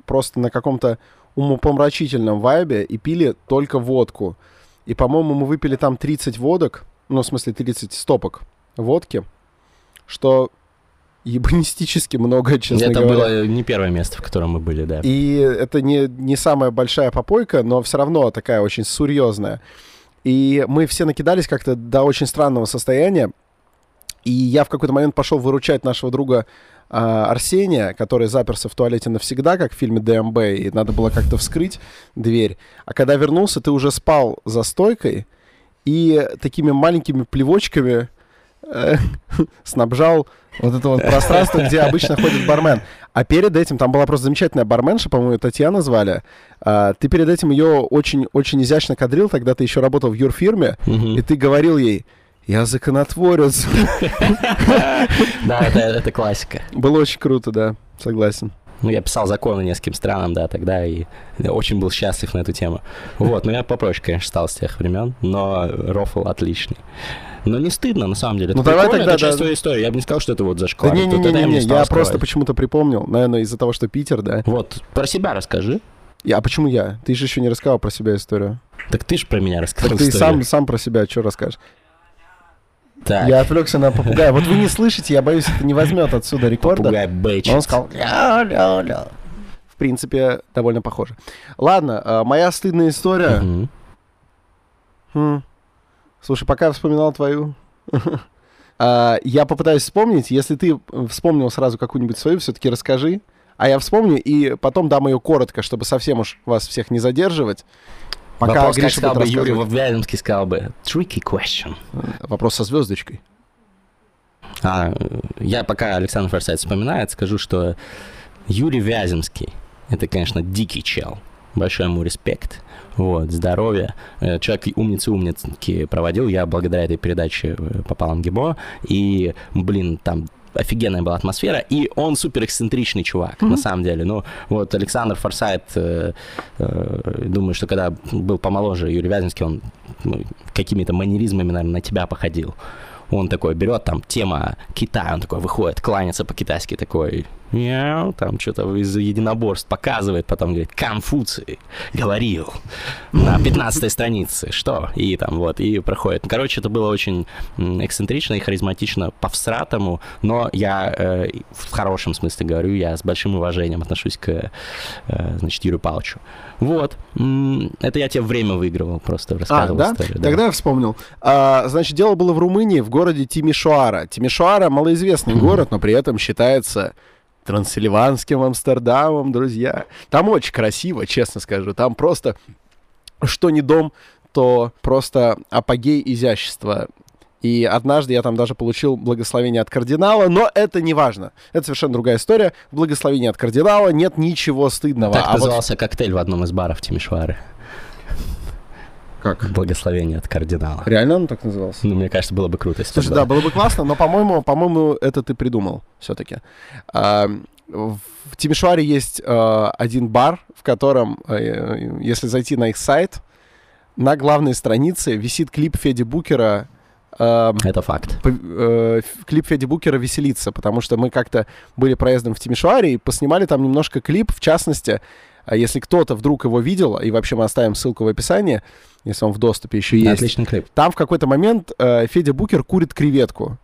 A: просто на каком-то умопомрачительном вайбе и пили только водку. И, по-моему, мы выпили там 30 водок, ну, в смысле, 30 стопок водки, что ебанистически много, честно
B: это
A: говоря.
B: Это было не первое место, в котором мы были, да.
A: И это не, не самая большая попойка, но все равно такая очень серьезная. И мы все накидались как-то до очень странного состояния. И я в какой-то момент пошел выручать нашего друга э, Арсения, который заперся в туалете навсегда, как в фильме ДМБ, и надо было как-то вскрыть дверь. А когда вернулся, ты уже спал за стойкой и такими маленькими плевочками *laughs* снабжал вот это вот пространство, где обычно ходит бармен. А перед этим, там была просто замечательная барменша, по-моему, Татьяна звали. А, ты перед этим ее очень-очень изящно кадрил, тогда ты еще работал в юрфирме, mm-hmm. и ты говорил ей, я законотворец. *laughs*
B: Да, это классика.
A: Было очень круто, да, согласен.
B: Ну, я писал законы нескольким странам, да, тогда, и очень был счастлив на эту тему. Вот, ну я попроще, конечно, стал с тех времен, но рофл отличный. Но не стыдно, на самом деле.
A: Ну, это давай тогда,
B: это часть да. твоей истории. Я бы не сказал, что это вот зашквар.
A: Да не, не, не, не, не, я просто почему-то припомнил, наверное, из-за того, что Питер, да.
B: Вот, про себя расскажи.
A: Я, а почему я? Ты же еще не рассказал про себя историю.
B: Так ты же про меня рассказал
A: Так ты сам, сам про себя что расскажешь? Так. Я отвлекся на попугая. Вот вы не слышите, я боюсь, это не возьмет отсюда рекорда.
B: Попугай бэчит.
A: Он сказал ля-ля-ля. В принципе, довольно похоже. Ладно, а, моя стыдная история. Угу. Хм. Слушай, пока я вспоминал твою, *laughs* а, я попытаюсь вспомнить. Если ты вспомнил сразу какую-нибудь свою, все-таки расскажи. А я вспомню и потом дам ее коротко, чтобы совсем уж вас всех не задерживать.
B: Пока Вопрос, Гриша сказал бы Юрий Вяльмский, сказал бы tricky question.
A: Вопрос со звездочкой.
B: А, я пока Александр Форсайт вспоминает, скажу, что Юрий Вяземский — это, конечно, дикий чел. Большой ему респект. Вот, здоровье. Э, человек умницы умницы проводил. Я благодаря этой передаче э, попал в МГИМО. И, блин, там офигенная была атмосфера, и он супер эксцентричный чувак, mm-hmm. на самом деле. Ну, вот Александр Форсайт, э, э, думаю, что когда был помоложе Юрий Вяземский, он ну, какими-то манеризмами, наверное, на тебя походил. Он такой берет там тема Китая, он такой выходит, кланяется по-китайски такой, Мяу, там что-то из единоборств показывает, потом говорит, Конфуций говорил на 15 странице, что? И там вот, и проходит. Короче, это было очень эксцентрично и харизматично по-всратому, но я э, в хорошем смысле говорю, я с большим уважением отношусь к, э, значит, Юрию Павловичу. Вот. Это я тебе время выигрывал, просто рассказывал
A: а, да? историю. Да? Тогда я вспомнил. А, значит, дело было в Румынии, в городе Тимишоара. Тимишоара малоизвестный город, но при этом считается Трансильванским Амстердамом, друзья. Там очень красиво, честно скажу. Там просто, что не дом, то просто апогей изящества. И однажды я там даже получил благословение от кардинала, но это не важно. Это совершенно другая история. Благословение от кардинала, нет ничего стыдного.
B: Так а назывался вот... коктейль в одном из баров Тимишвары.
A: Как?
B: Благословение от кардинала.
A: Реально он так назывался?
B: Ну, мне кажется, было бы круто, если
A: Слушай, да, было бы классно, но, по-моему, по-моему, это ты придумал все-таки. А, в Тимишуаре есть а, один бар, в котором, а, если зайти на их сайт, на главной странице висит клип Феди Букера
B: это факт.
A: Э, клип Феди Букера веселится, потому что мы как-то были проездом в Тимишуаре и поснимали там немножко клип, в частности, если кто-то вдруг его видел, и вообще мы оставим ссылку в описании, если он в доступе еще есть.
B: Отличный клип.
A: Там в какой-то момент э, Федя Букер курит креветку.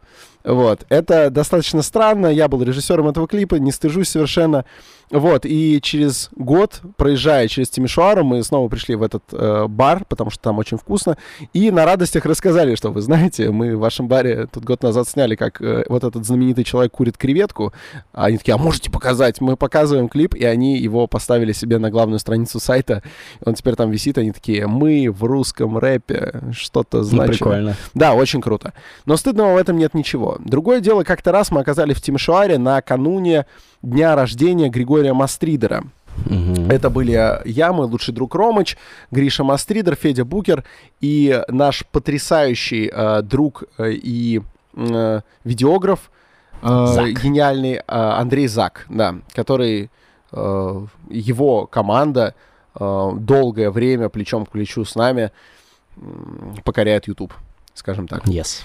A: Вот. Это достаточно странно. Я был режиссером этого клипа, не стыжусь совершенно. Вот, и через год, проезжая через Тимишуару, мы снова пришли в этот э, бар, потому что там очень вкусно, и на радостях рассказали, что вы знаете, мы в вашем баре тут год назад сняли, как э, вот этот знаменитый человек курит креветку. А они такие, а можете показать? Мы показываем клип, и они его поставили себе на главную страницу сайта. Он теперь там висит, они такие, мы в русском рэпе что-то значим. Ну,
B: прикольно.
A: Да, очень круто. Но стыдного в этом нет ничего. Другое дело, как-то раз мы оказались в Тимишуаре накануне дня рождения Григория Мастридера. Угу. Это были я, мой лучший друг Ромыч, Гриша Мастридер, Федя Букер и наш потрясающий э, друг э, и э, видеограф, э, гениальный э, Андрей Зак, да, который э, его команда э, долгое время плечом к плечу с нами покоряет YouTube, скажем так.
B: Yes.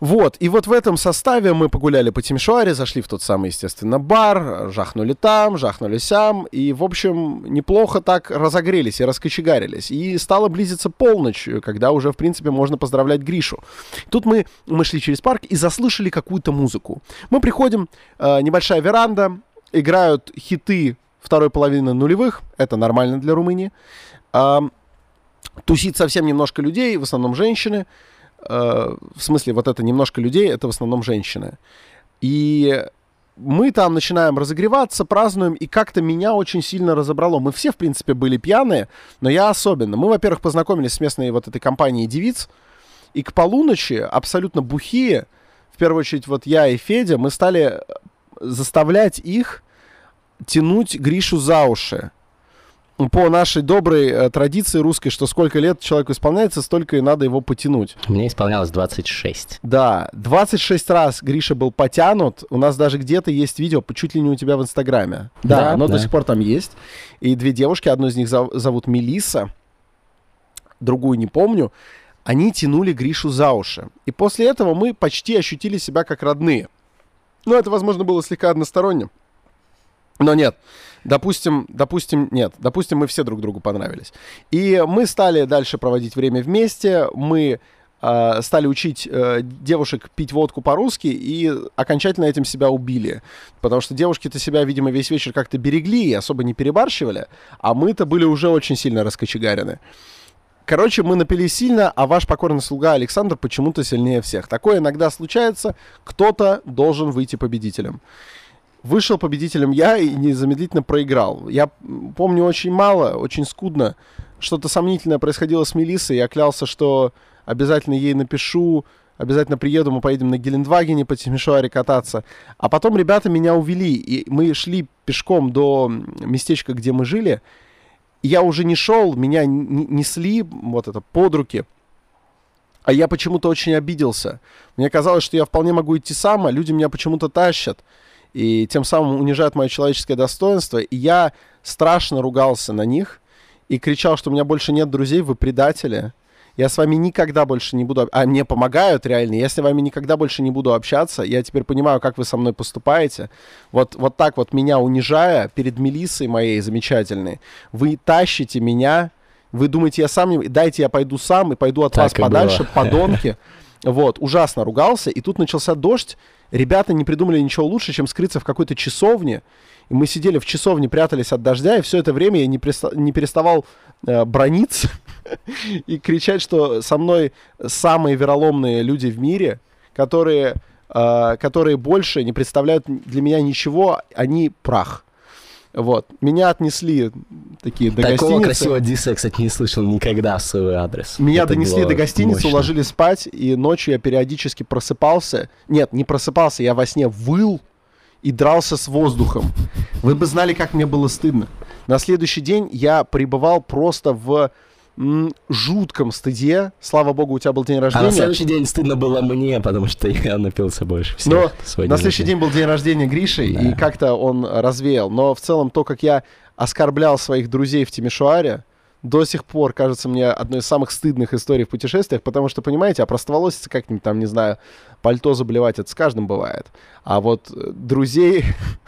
A: Вот, и вот в этом составе мы погуляли по Тимишуаре, зашли в тот самый, естественно, бар, жахнули там, жахнули сям, и, в общем, неплохо так разогрелись и раскочегарились. И стало близиться полночь, когда уже, в принципе, можно поздравлять Гришу. Тут мы, мы шли через парк и заслышали какую-то музыку. Мы приходим, э, небольшая веранда, играют хиты второй половины нулевых, это нормально для Румынии. Э, тусит совсем немножко людей, в основном женщины. Э, в смысле, вот это немножко людей, это в основном женщины. И мы там начинаем разогреваться, празднуем, и как-то меня очень сильно разобрало. Мы все, в принципе, были пьяные, но я особенно. Мы, во-первых, познакомились с местной вот этой компанией девиц, и к полуночи абсолютно бухие, в первую очередь вот я и Федя, мы стали заставлять их тянуть Гришу за уши по нашей доброй э, традиции русской, что сколько лет человеку исполняется, столько и надо его потянуть.
B: Мне исполнялось 26.
A: Да, 26 раз Гриша был потянут. У нас даже где-то есть видео, чуть ли не у тебя в Инстаграме. Да, да но да. до сих пор там есть. И две девушки, одну из них зов- зовут Мелиса, другую не помню. Они тянули Гришу за уши. И после этого мы почти ощутили себя как родные. Ну, это, возможно, было слегка односторонне. Но нет, допустим, допустим, нет, допустим, мы все друг другу понравились. И мы стали дальше проводить время вместе, мы э, стали учить э, девушек пить водку по-русски и окончательно этим себя убили. Потому что девушки-то себя, видимо, весь вечер как-то берегли и особо не перебарщивали, а мы-то были уже очень сильно раскочегарены. Короче, мы напились сильно, а ваш покорный слуга Александр почему-то сильнее всех. Такое иногда случается, кто-то должен выйти победителем. Вышел победителем я и незамедлительно проиграл. Я помню очень мало, очень скудно. Что-то сомнительное происходило с Мелиссой. Я клялся, что обязательно ей напишу, обязательно приеду, мы поедем на Гелендвагене по Тимишуаре кататься. А потом ребята меня увели, и мы шли пешком до местечка, где мы жили. я уже не шел, меня несли вот это под руки. А я почему-то очень обиделся. Мне казалось, что я вполне могу идти сам, а люди меня почему-то тащат и тем самым унижают мое человеческое достоинство. И я страшно ругался на них и кричал, что у меня больше нет друзей, вы предатели. Я с вами никогда больше не буду... А мне помогают реально. Я с вами никогда больше не буду общаться. Я теперь понимаю, как вы со мной поступаете. Вот, вот так вот меня унижая перед Мелиссой моей замечательной, вы тащите меня... Вы думаете, я сам не... Дайте я пойду сам и пойду от так вас подальше, было. подонки. Вот, ужасно ругался. И тут начался дождь. Ребята не придумали ничего лучше, чем скрыться в какой-то часовне. И мы сидели в часовне, прятались от дождя, и все это время я не, преста- не переставал э, брониться *laughs* и кричать, что со мной самые вероломные люди в мире, которые, э, которые больше не представляют для меня ничего, они прах. Вот. Меня отнесли такие до
B: Такого
A: гостиницы.
B: красивого диса я, кстати, не слышал никогда в свой адрес.
A: Меня Это донесли до гостиницы, мощно. уложили спать, и ночью я периодически просыпался. Нет, не просыпался, я во сне выл и дрался с воздухом. Вы бы знали, как мне было стыдно. На следующий день я пребывал просто в жутком стыде. Слава богу, у тебя был день рождения. А
B: на следующий день стыдно было мне, потому что я напился больше всех.
A: Но на следующий день был день рождения Гриши, да. и как-то он развеял. Но в целом то, как я оскорблял своих друзей в Тимишуаре, до сих пор кажется мне одной из самых стыдных историй в путешествиях, потому что, понимаете, а простоволоситься как-нибудь там, не знаю, пальто заболевать, это с каждым бывает. А вот э, друзей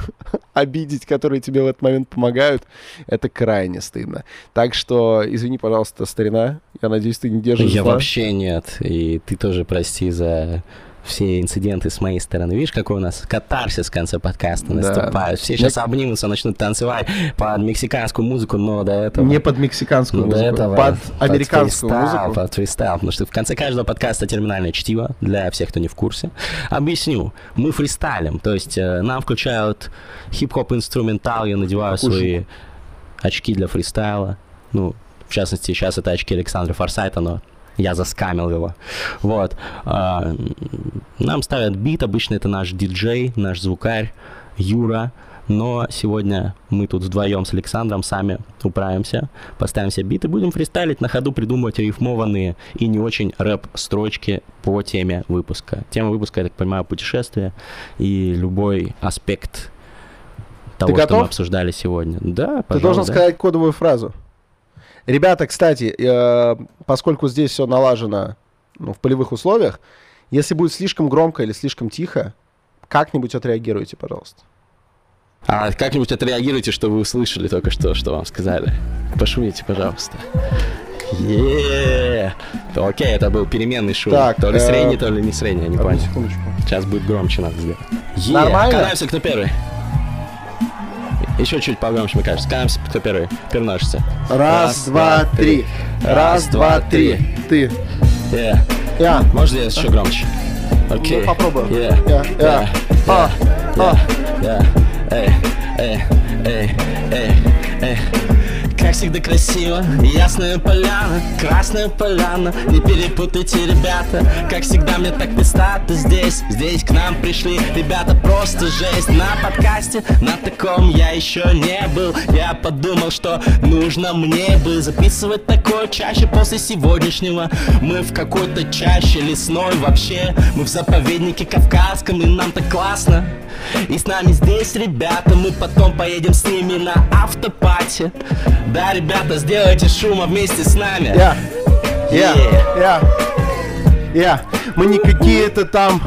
A: *laughs* обидеть, которые тебе в этот момент помогают, это крайне стыдно. Так что, извини, пожалуйста, старина, я надеюсь, ты не держишь
B: Я зла. вообще нет, и ты тоже прости за все инциденты с моей стороны. Видишь, какой у нас катарсис в конце подкаста наступает. Да. Все сейчас обнимутся, начнут танцевать под мексиканскую музыку, но до этого...
A: Не под мексиканскую музыку, этого, под американскую фристайл, музыку.
B: Под фристайл, потому что в конце каждого подкаста терминальное чтиво, для всех, кто не в курсе. Объясню. Мы фристайлим, то есть э, нам включают хип-хоп инструментал, я надеваю Кушай. свои очки для фристайла. Ну, в частности, сейчас это очки Александра Форсайта, но я заскамил его. Вот. А, нам ставят бит, обычно это наш диджей, наш звукарь, Юра. Но сегодня мы тут вдвоем с Александром сами управимся, поставим себе биты, будем фристайлить, на ходу придумывать рифмованные и не очень рэп-строчки по теме выпуска. Тема выпуска, я так понимаю, путешествие и любой аспект того, Ты что готов? мы обсуждали сегодня. Да.
A: Ты должен сказать кодовую фразу. Ребята, кстати, э, поскольку здесь все налажено ну, в полевых условиях, если будет слишком громко или слишком тихо, как-нибудь отреагируйте, пожалуйста.
B: А как-нибудь отреагируйте, что вы услышали только что, что вам сказали. Пошумите, пожалуйста. е Окей, это был переменный шум. Так, то ли э... средний, то ли не средний, я не понял. Секундочку. Сейчас будет громче надо сделать.
A: Нормально?
B: Катаемся, кто первый. Еще чуть погромче, мне кажется. Катаемся, кто первый. Переносится.
A: Раз, два, три. Раз, два, три. Ты.
B: Yeah. Я. Можешь сделать еще громче? Окей.
A: Ну, попробуем.
B: Yeah. Yeah. Yeah. Yeah. Yeah. Yeah. Эй, эй, эй, эй, эй как всегда красиво. Ясная поляна, красная поляна. Не перепутайте, ребята Как всегда мне так места-то здесь Здесь к нам пришли ребята просто жесть. На подкасте, на таком я еще не был. Я подумал, что нужно мне бы Записывать такое чаще после сегодняшнего. Мы в какой-то чаще лесной вообще. Мы в заповеднике кавказском и нам так классно. И с нами здесь ребята Мы потом поедем с ними на автопате да, ребята, сделайте шума вместе с нами.
A: Я, я, я, я. Мы не какие-то там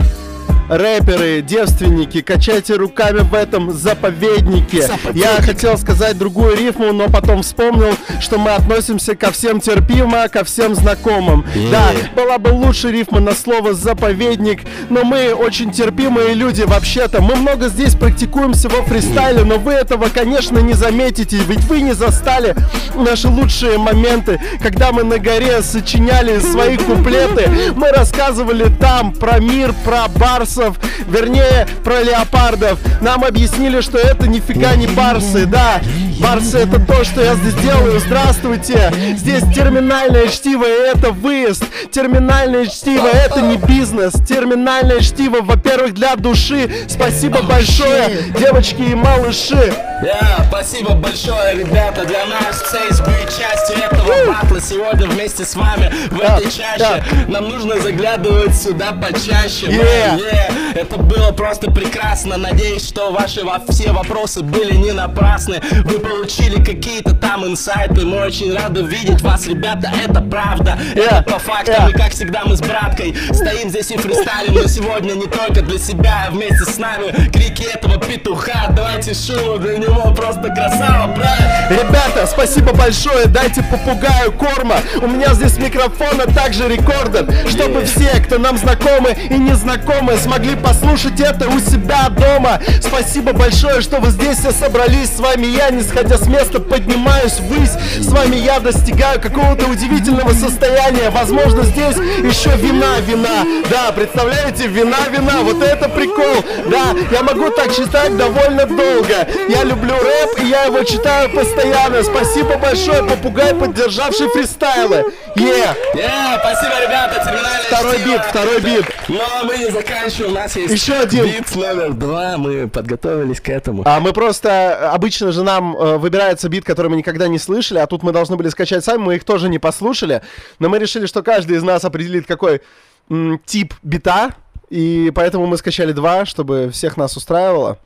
A: рэперы, девственники, качайте руками в этом заповеднике. Заповедник. Я хотел сказать другую рифму, но потом вспомнил, что мы относимся ко всем терпимо, ко всем знакомым. Yeah. Да, была бы лучше рифма на слово заповедник, но мы очень терпимые люди вообще-то. Мы много здесь практикуемся во фристайле, но вы этого, конечно, не заметите, ведь вы не застали наши лучшие моменты, когда мы на горе сочиняли свои куплеты. Мы рассказывали там про мир, про барс барсов, вернее, про леопардов. Нам объяснили, что это нифига не барсы, да. Барсы это то, что я здесь делаю. Здравствуйте. Здесь терминальное чтиво, и это выезд. Терминальное чтиво, это не бизнес. Терминальное чтиво, во-первых, для души. Спасибо большое, девочки и малыши.
B: Yeah, спасибо большое, ребята, для нас честь быть частью этого батла сегодня вместе с вами в этой чаще. Нам нужно заглядывать сюда почаще.
A: Yeah. Yeah.
B: Это было просто прекрасно. Надеюсь, что ваши все вопросы были не напрасны. Вы получили какие-то там инсайты. Мы очень рады видеть вас, ребята, это правда. Это по факту, и как всегда мы с браткой Стоим здесь и фристайлим, но сегодня не только для себя, а вместе с нами Крики этого петуха, давайте шуму для него, просто красава, правильно?
A: Ребята, спасибо большое, дайте попугаю корма. У меня здесь микрофон, а также рекордер. Чтобы все, кто нам знакомы и не знакомы, смогли могли послушать это у себя дома. Спасибо большое, что вы здесь все собрались. С вами я, не сходя с места, поднимаюсь ввысь. С вами я достигаю какого-то удивительного состояния. Возможно, здесь еще вина, вина. Да, представляете, вина, вина. Вот это прикол. Да, я могу так читать довольно долго. Я люблю рэп, и я его читаю постоянно. Спасибо большое, попугай, поддержавший фристайлы.
B: Yeah. Yeah, спасибо, ребята.
A: Второй бит, второй бит.
B: Но мы не заканчиваем у нас есть
A: еще один
B: бит номер два. Мы подготовились к этому.
A: А мы просто обычно же нам э, выбирается бит, который мы никогда не слышали, а тут мы должны были скачать сами, мы их тоже не послушали. Но мы решили, что каждый из нас определит, какой м, тип бита, и поэтому мы скачали два, чтобы всех нас устраивало.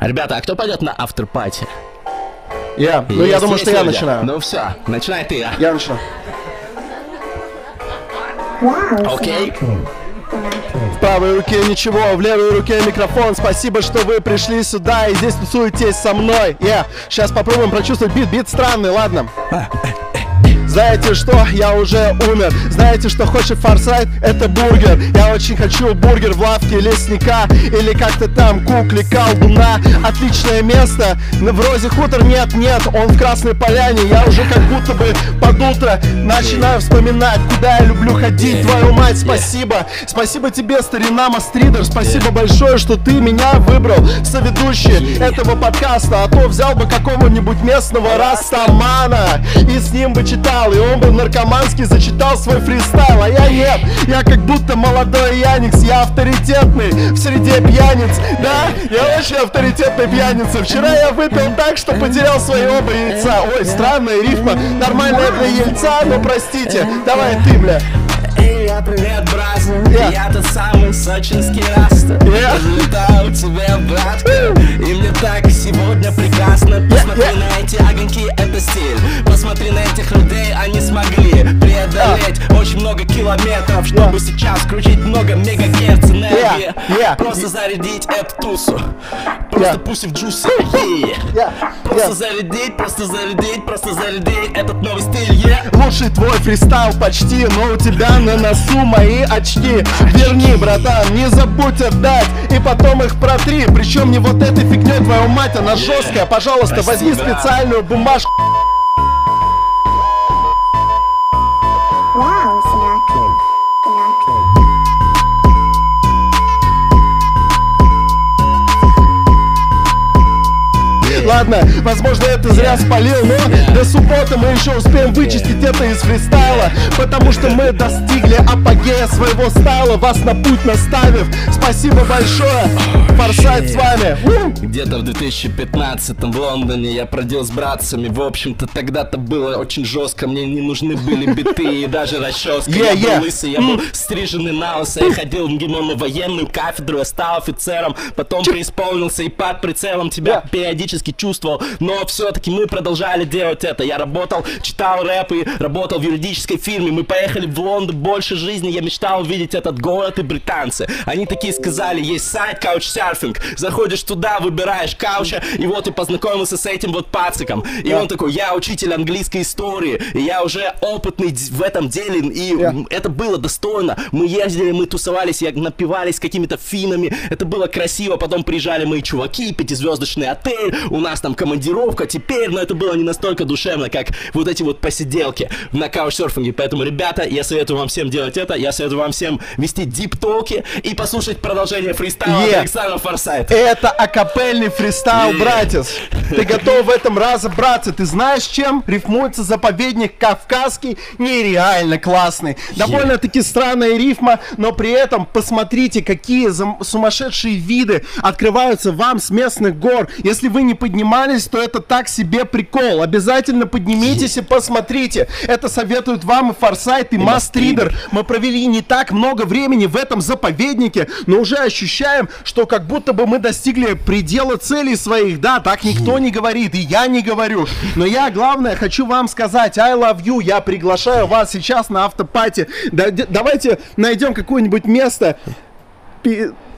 B: Ребята, а кто пойдет на автор-пати?
A: Я. Ну, я думаю, что я начинаю.
B: Ну все, начинай ты, а.
A: Я начинаю.
B: Окей. Okay.
A: В правой руке ничего, в левой руке микрофон. Спасибо, что вы пришли сюда и здесь тусуетесь со мной. Yeah. Сейчас попробуем прочувствовать бит. Бит странный, ладно. А, э, э. Знаете что, я уже умер. Знаете, что хочет форсайт? Это бургер. Я очень хочу бургер в лавке лесника Или как-то там кукли колдуна. Отличное место. В Розе Хутор нет, нет. Он в Красной Поляне. Я уже как будто бы под утро Начинаю вспоминать, куда я люблю ходить. Твою мать, спасибо. Спасибо тебе, старина Мастридер. Спасибо большое, что ты меня выбрал Соведущий этого подкаста. А то взял бы какого-нибудь местного Растамана И с ним бы читал фристайл И он бы наркоманский зачитал свой фристайл А я нет, я как будто молодой Яникс Я авторитетный в среде пьяниц. Да, я очень авторитетный пьяница. Вчера я выпил так, что потерял свои оба яйца. Ой, странная рифма, нормальная для яйца, но простите. Давай ты, бля
B: Привет, привет, бразер yeah. Я тот самый сочинский раста yeah. Разлетаю тебе, братка И мне так сегодня прекрасно Посмотри yeah. на эти огоньки, это стиль Посмотри на этих людей, они смогли Преодолеть yeah. очень много километров Чтобы yeah. сейчас крутить много мегагерц энергии yeah. Yeah. Просто зарядить эту тусу Просто yeah. пусть в джусе yeah. Yeah. Просто yeah. зарядить, просто зарядить, просто зарядить Этот новый стиль, yeah.
A: Лучший твой фристайл почти Но у тебя на носу мои очки. Верни, братан, не забудь отдать. И потом их протри. Причем не вот этой фигней твою мать, она жесткая Пожалуйста, возьми специальную бумажку Ладно, возможно это зря спалил, но до субботы мы еще успеем вычистить это из фристайла Потому что мы достигли апогея своего стайла, вас на путь наставив. Спасибо большое, Форсайт с вами.
B: Где-то в 2015 в Лондоне я продел с братцами. В общем-то тогда-то было очень жестко, мне не нужны были биты и даже расческа yeah, Я был лысый, я был стриженный на лысо. Я ходил в ГИМО военную кафедру, я стал офицером Потом преисполнился и под прицелом тебя периодически чувствовал, но все-таки мы продолжали делать это. Я работал, читал рэп и работал в юридической фирме. Мы поехали в Лондон больше жизни. Я мечтал увидеть этот город и британцы. Они такие сказали, есть сайт Couchsurfing. Заходишь туда, выбираешь кауча, и вот и познакомился с этим вот пациком. И yeah. он такой, я учитель английской истории, и я уже опытный в этом деле, и yeah. это было достойно. Мы ездили, мы тусовались, я напивались какими-то финами, это было красиво. Потом приезжали мои чуваки, пятизвездочный отель, у нас нас там командировка теперь, но это было не настолько душевно, как вот эти вот посиделки на каучсерфинге. Поэтому, ребята, я советую вам всем делать это, я советую вам всем вести дип-толки и послушать продолжение фристайла yeah. Александра Форсайт.
A: Это акапельный фристайл, yeah. братец. Ты готов в этом разобраться? Ты знаешь, чем рифмуется заповедник Кавказский? Нереально классный. Довольно-таки странная рифма, но при этом посмотрите, какие сумасшедшие виды открываются вам с местных гор. Если вы не поднимаете поднимались, то это так себе прикол. Обязательно поднимитесь и посмотрите. Это советуют вам и Форсайт, и, и Мастридер. Мы провели не так много времени в этом заповеднике, но уже ощущаем, что как будто бы мы достигли предела целей своих. Да, так никто не говорит, и я не говорю. Но я, главное, хочу вам сказать, I love you. Я приглашаю вас сейчас на автопати. Да, давайте найдем какое-нибудь место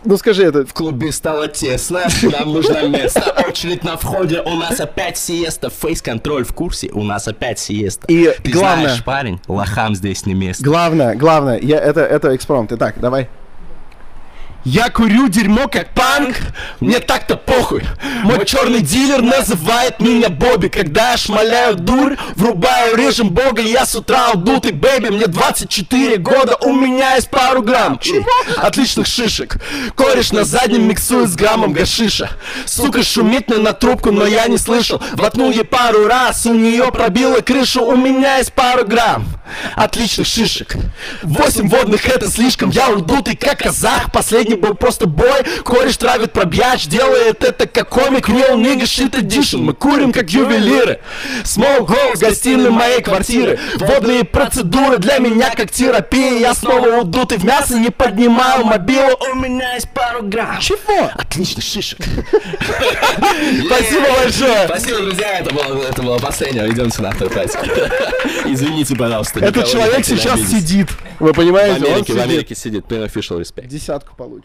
A: ну скажи это.
B: В клубе стало тесно, нам нужно место. Очередь на входе, у нас опять сиеста. Фейс-контроль в курсе, у нас опять сиеста.
A: И Ты главное...
B: знаешь, парень, лохам здесь не место.
A: Главное, главное, я, это, это экспромт. Итак, давай. Я курю дерьмо как панк, мне так-то похуй. Мой черный дилер называет меня Бобби. Когда я шмаляю дурь, врубаю режим бога, я с утра удутый, бэби. Мне 24 года, у меня есть пару грамм. Чего? Отличных шишек. Кореш на заднем миксует с граммом гашиша. Сука шумит мне на трубку, но я не слышал. Воткнул ей пару раз, у нее пробила крышу, у меня есть пару грамм. Отличных шишек. Восемь водных это слишком, я удутый как казах. Последний последний был просто бой Кореш травит пробьяч, делает это как комик Real nigga shit edition. Мы курим как ювелиры. Smoke в гостиной моей квартиры. Водные процедуры для меня как терапия. Я снова удутый в мясо, не поднимаю мобилу. У меня есть пару грамм.
B: Чего?
A: Отлично, шишек. Спасибо большое.
B: Спасибо, друзья, это было, это было последнее. Идемте на автопати Извините, пожалуйста
A: Этот человек сейчас сидит. Вы понимаете?
B: В Америке, в Америке сидит, plain official respect
A: Десятку получит.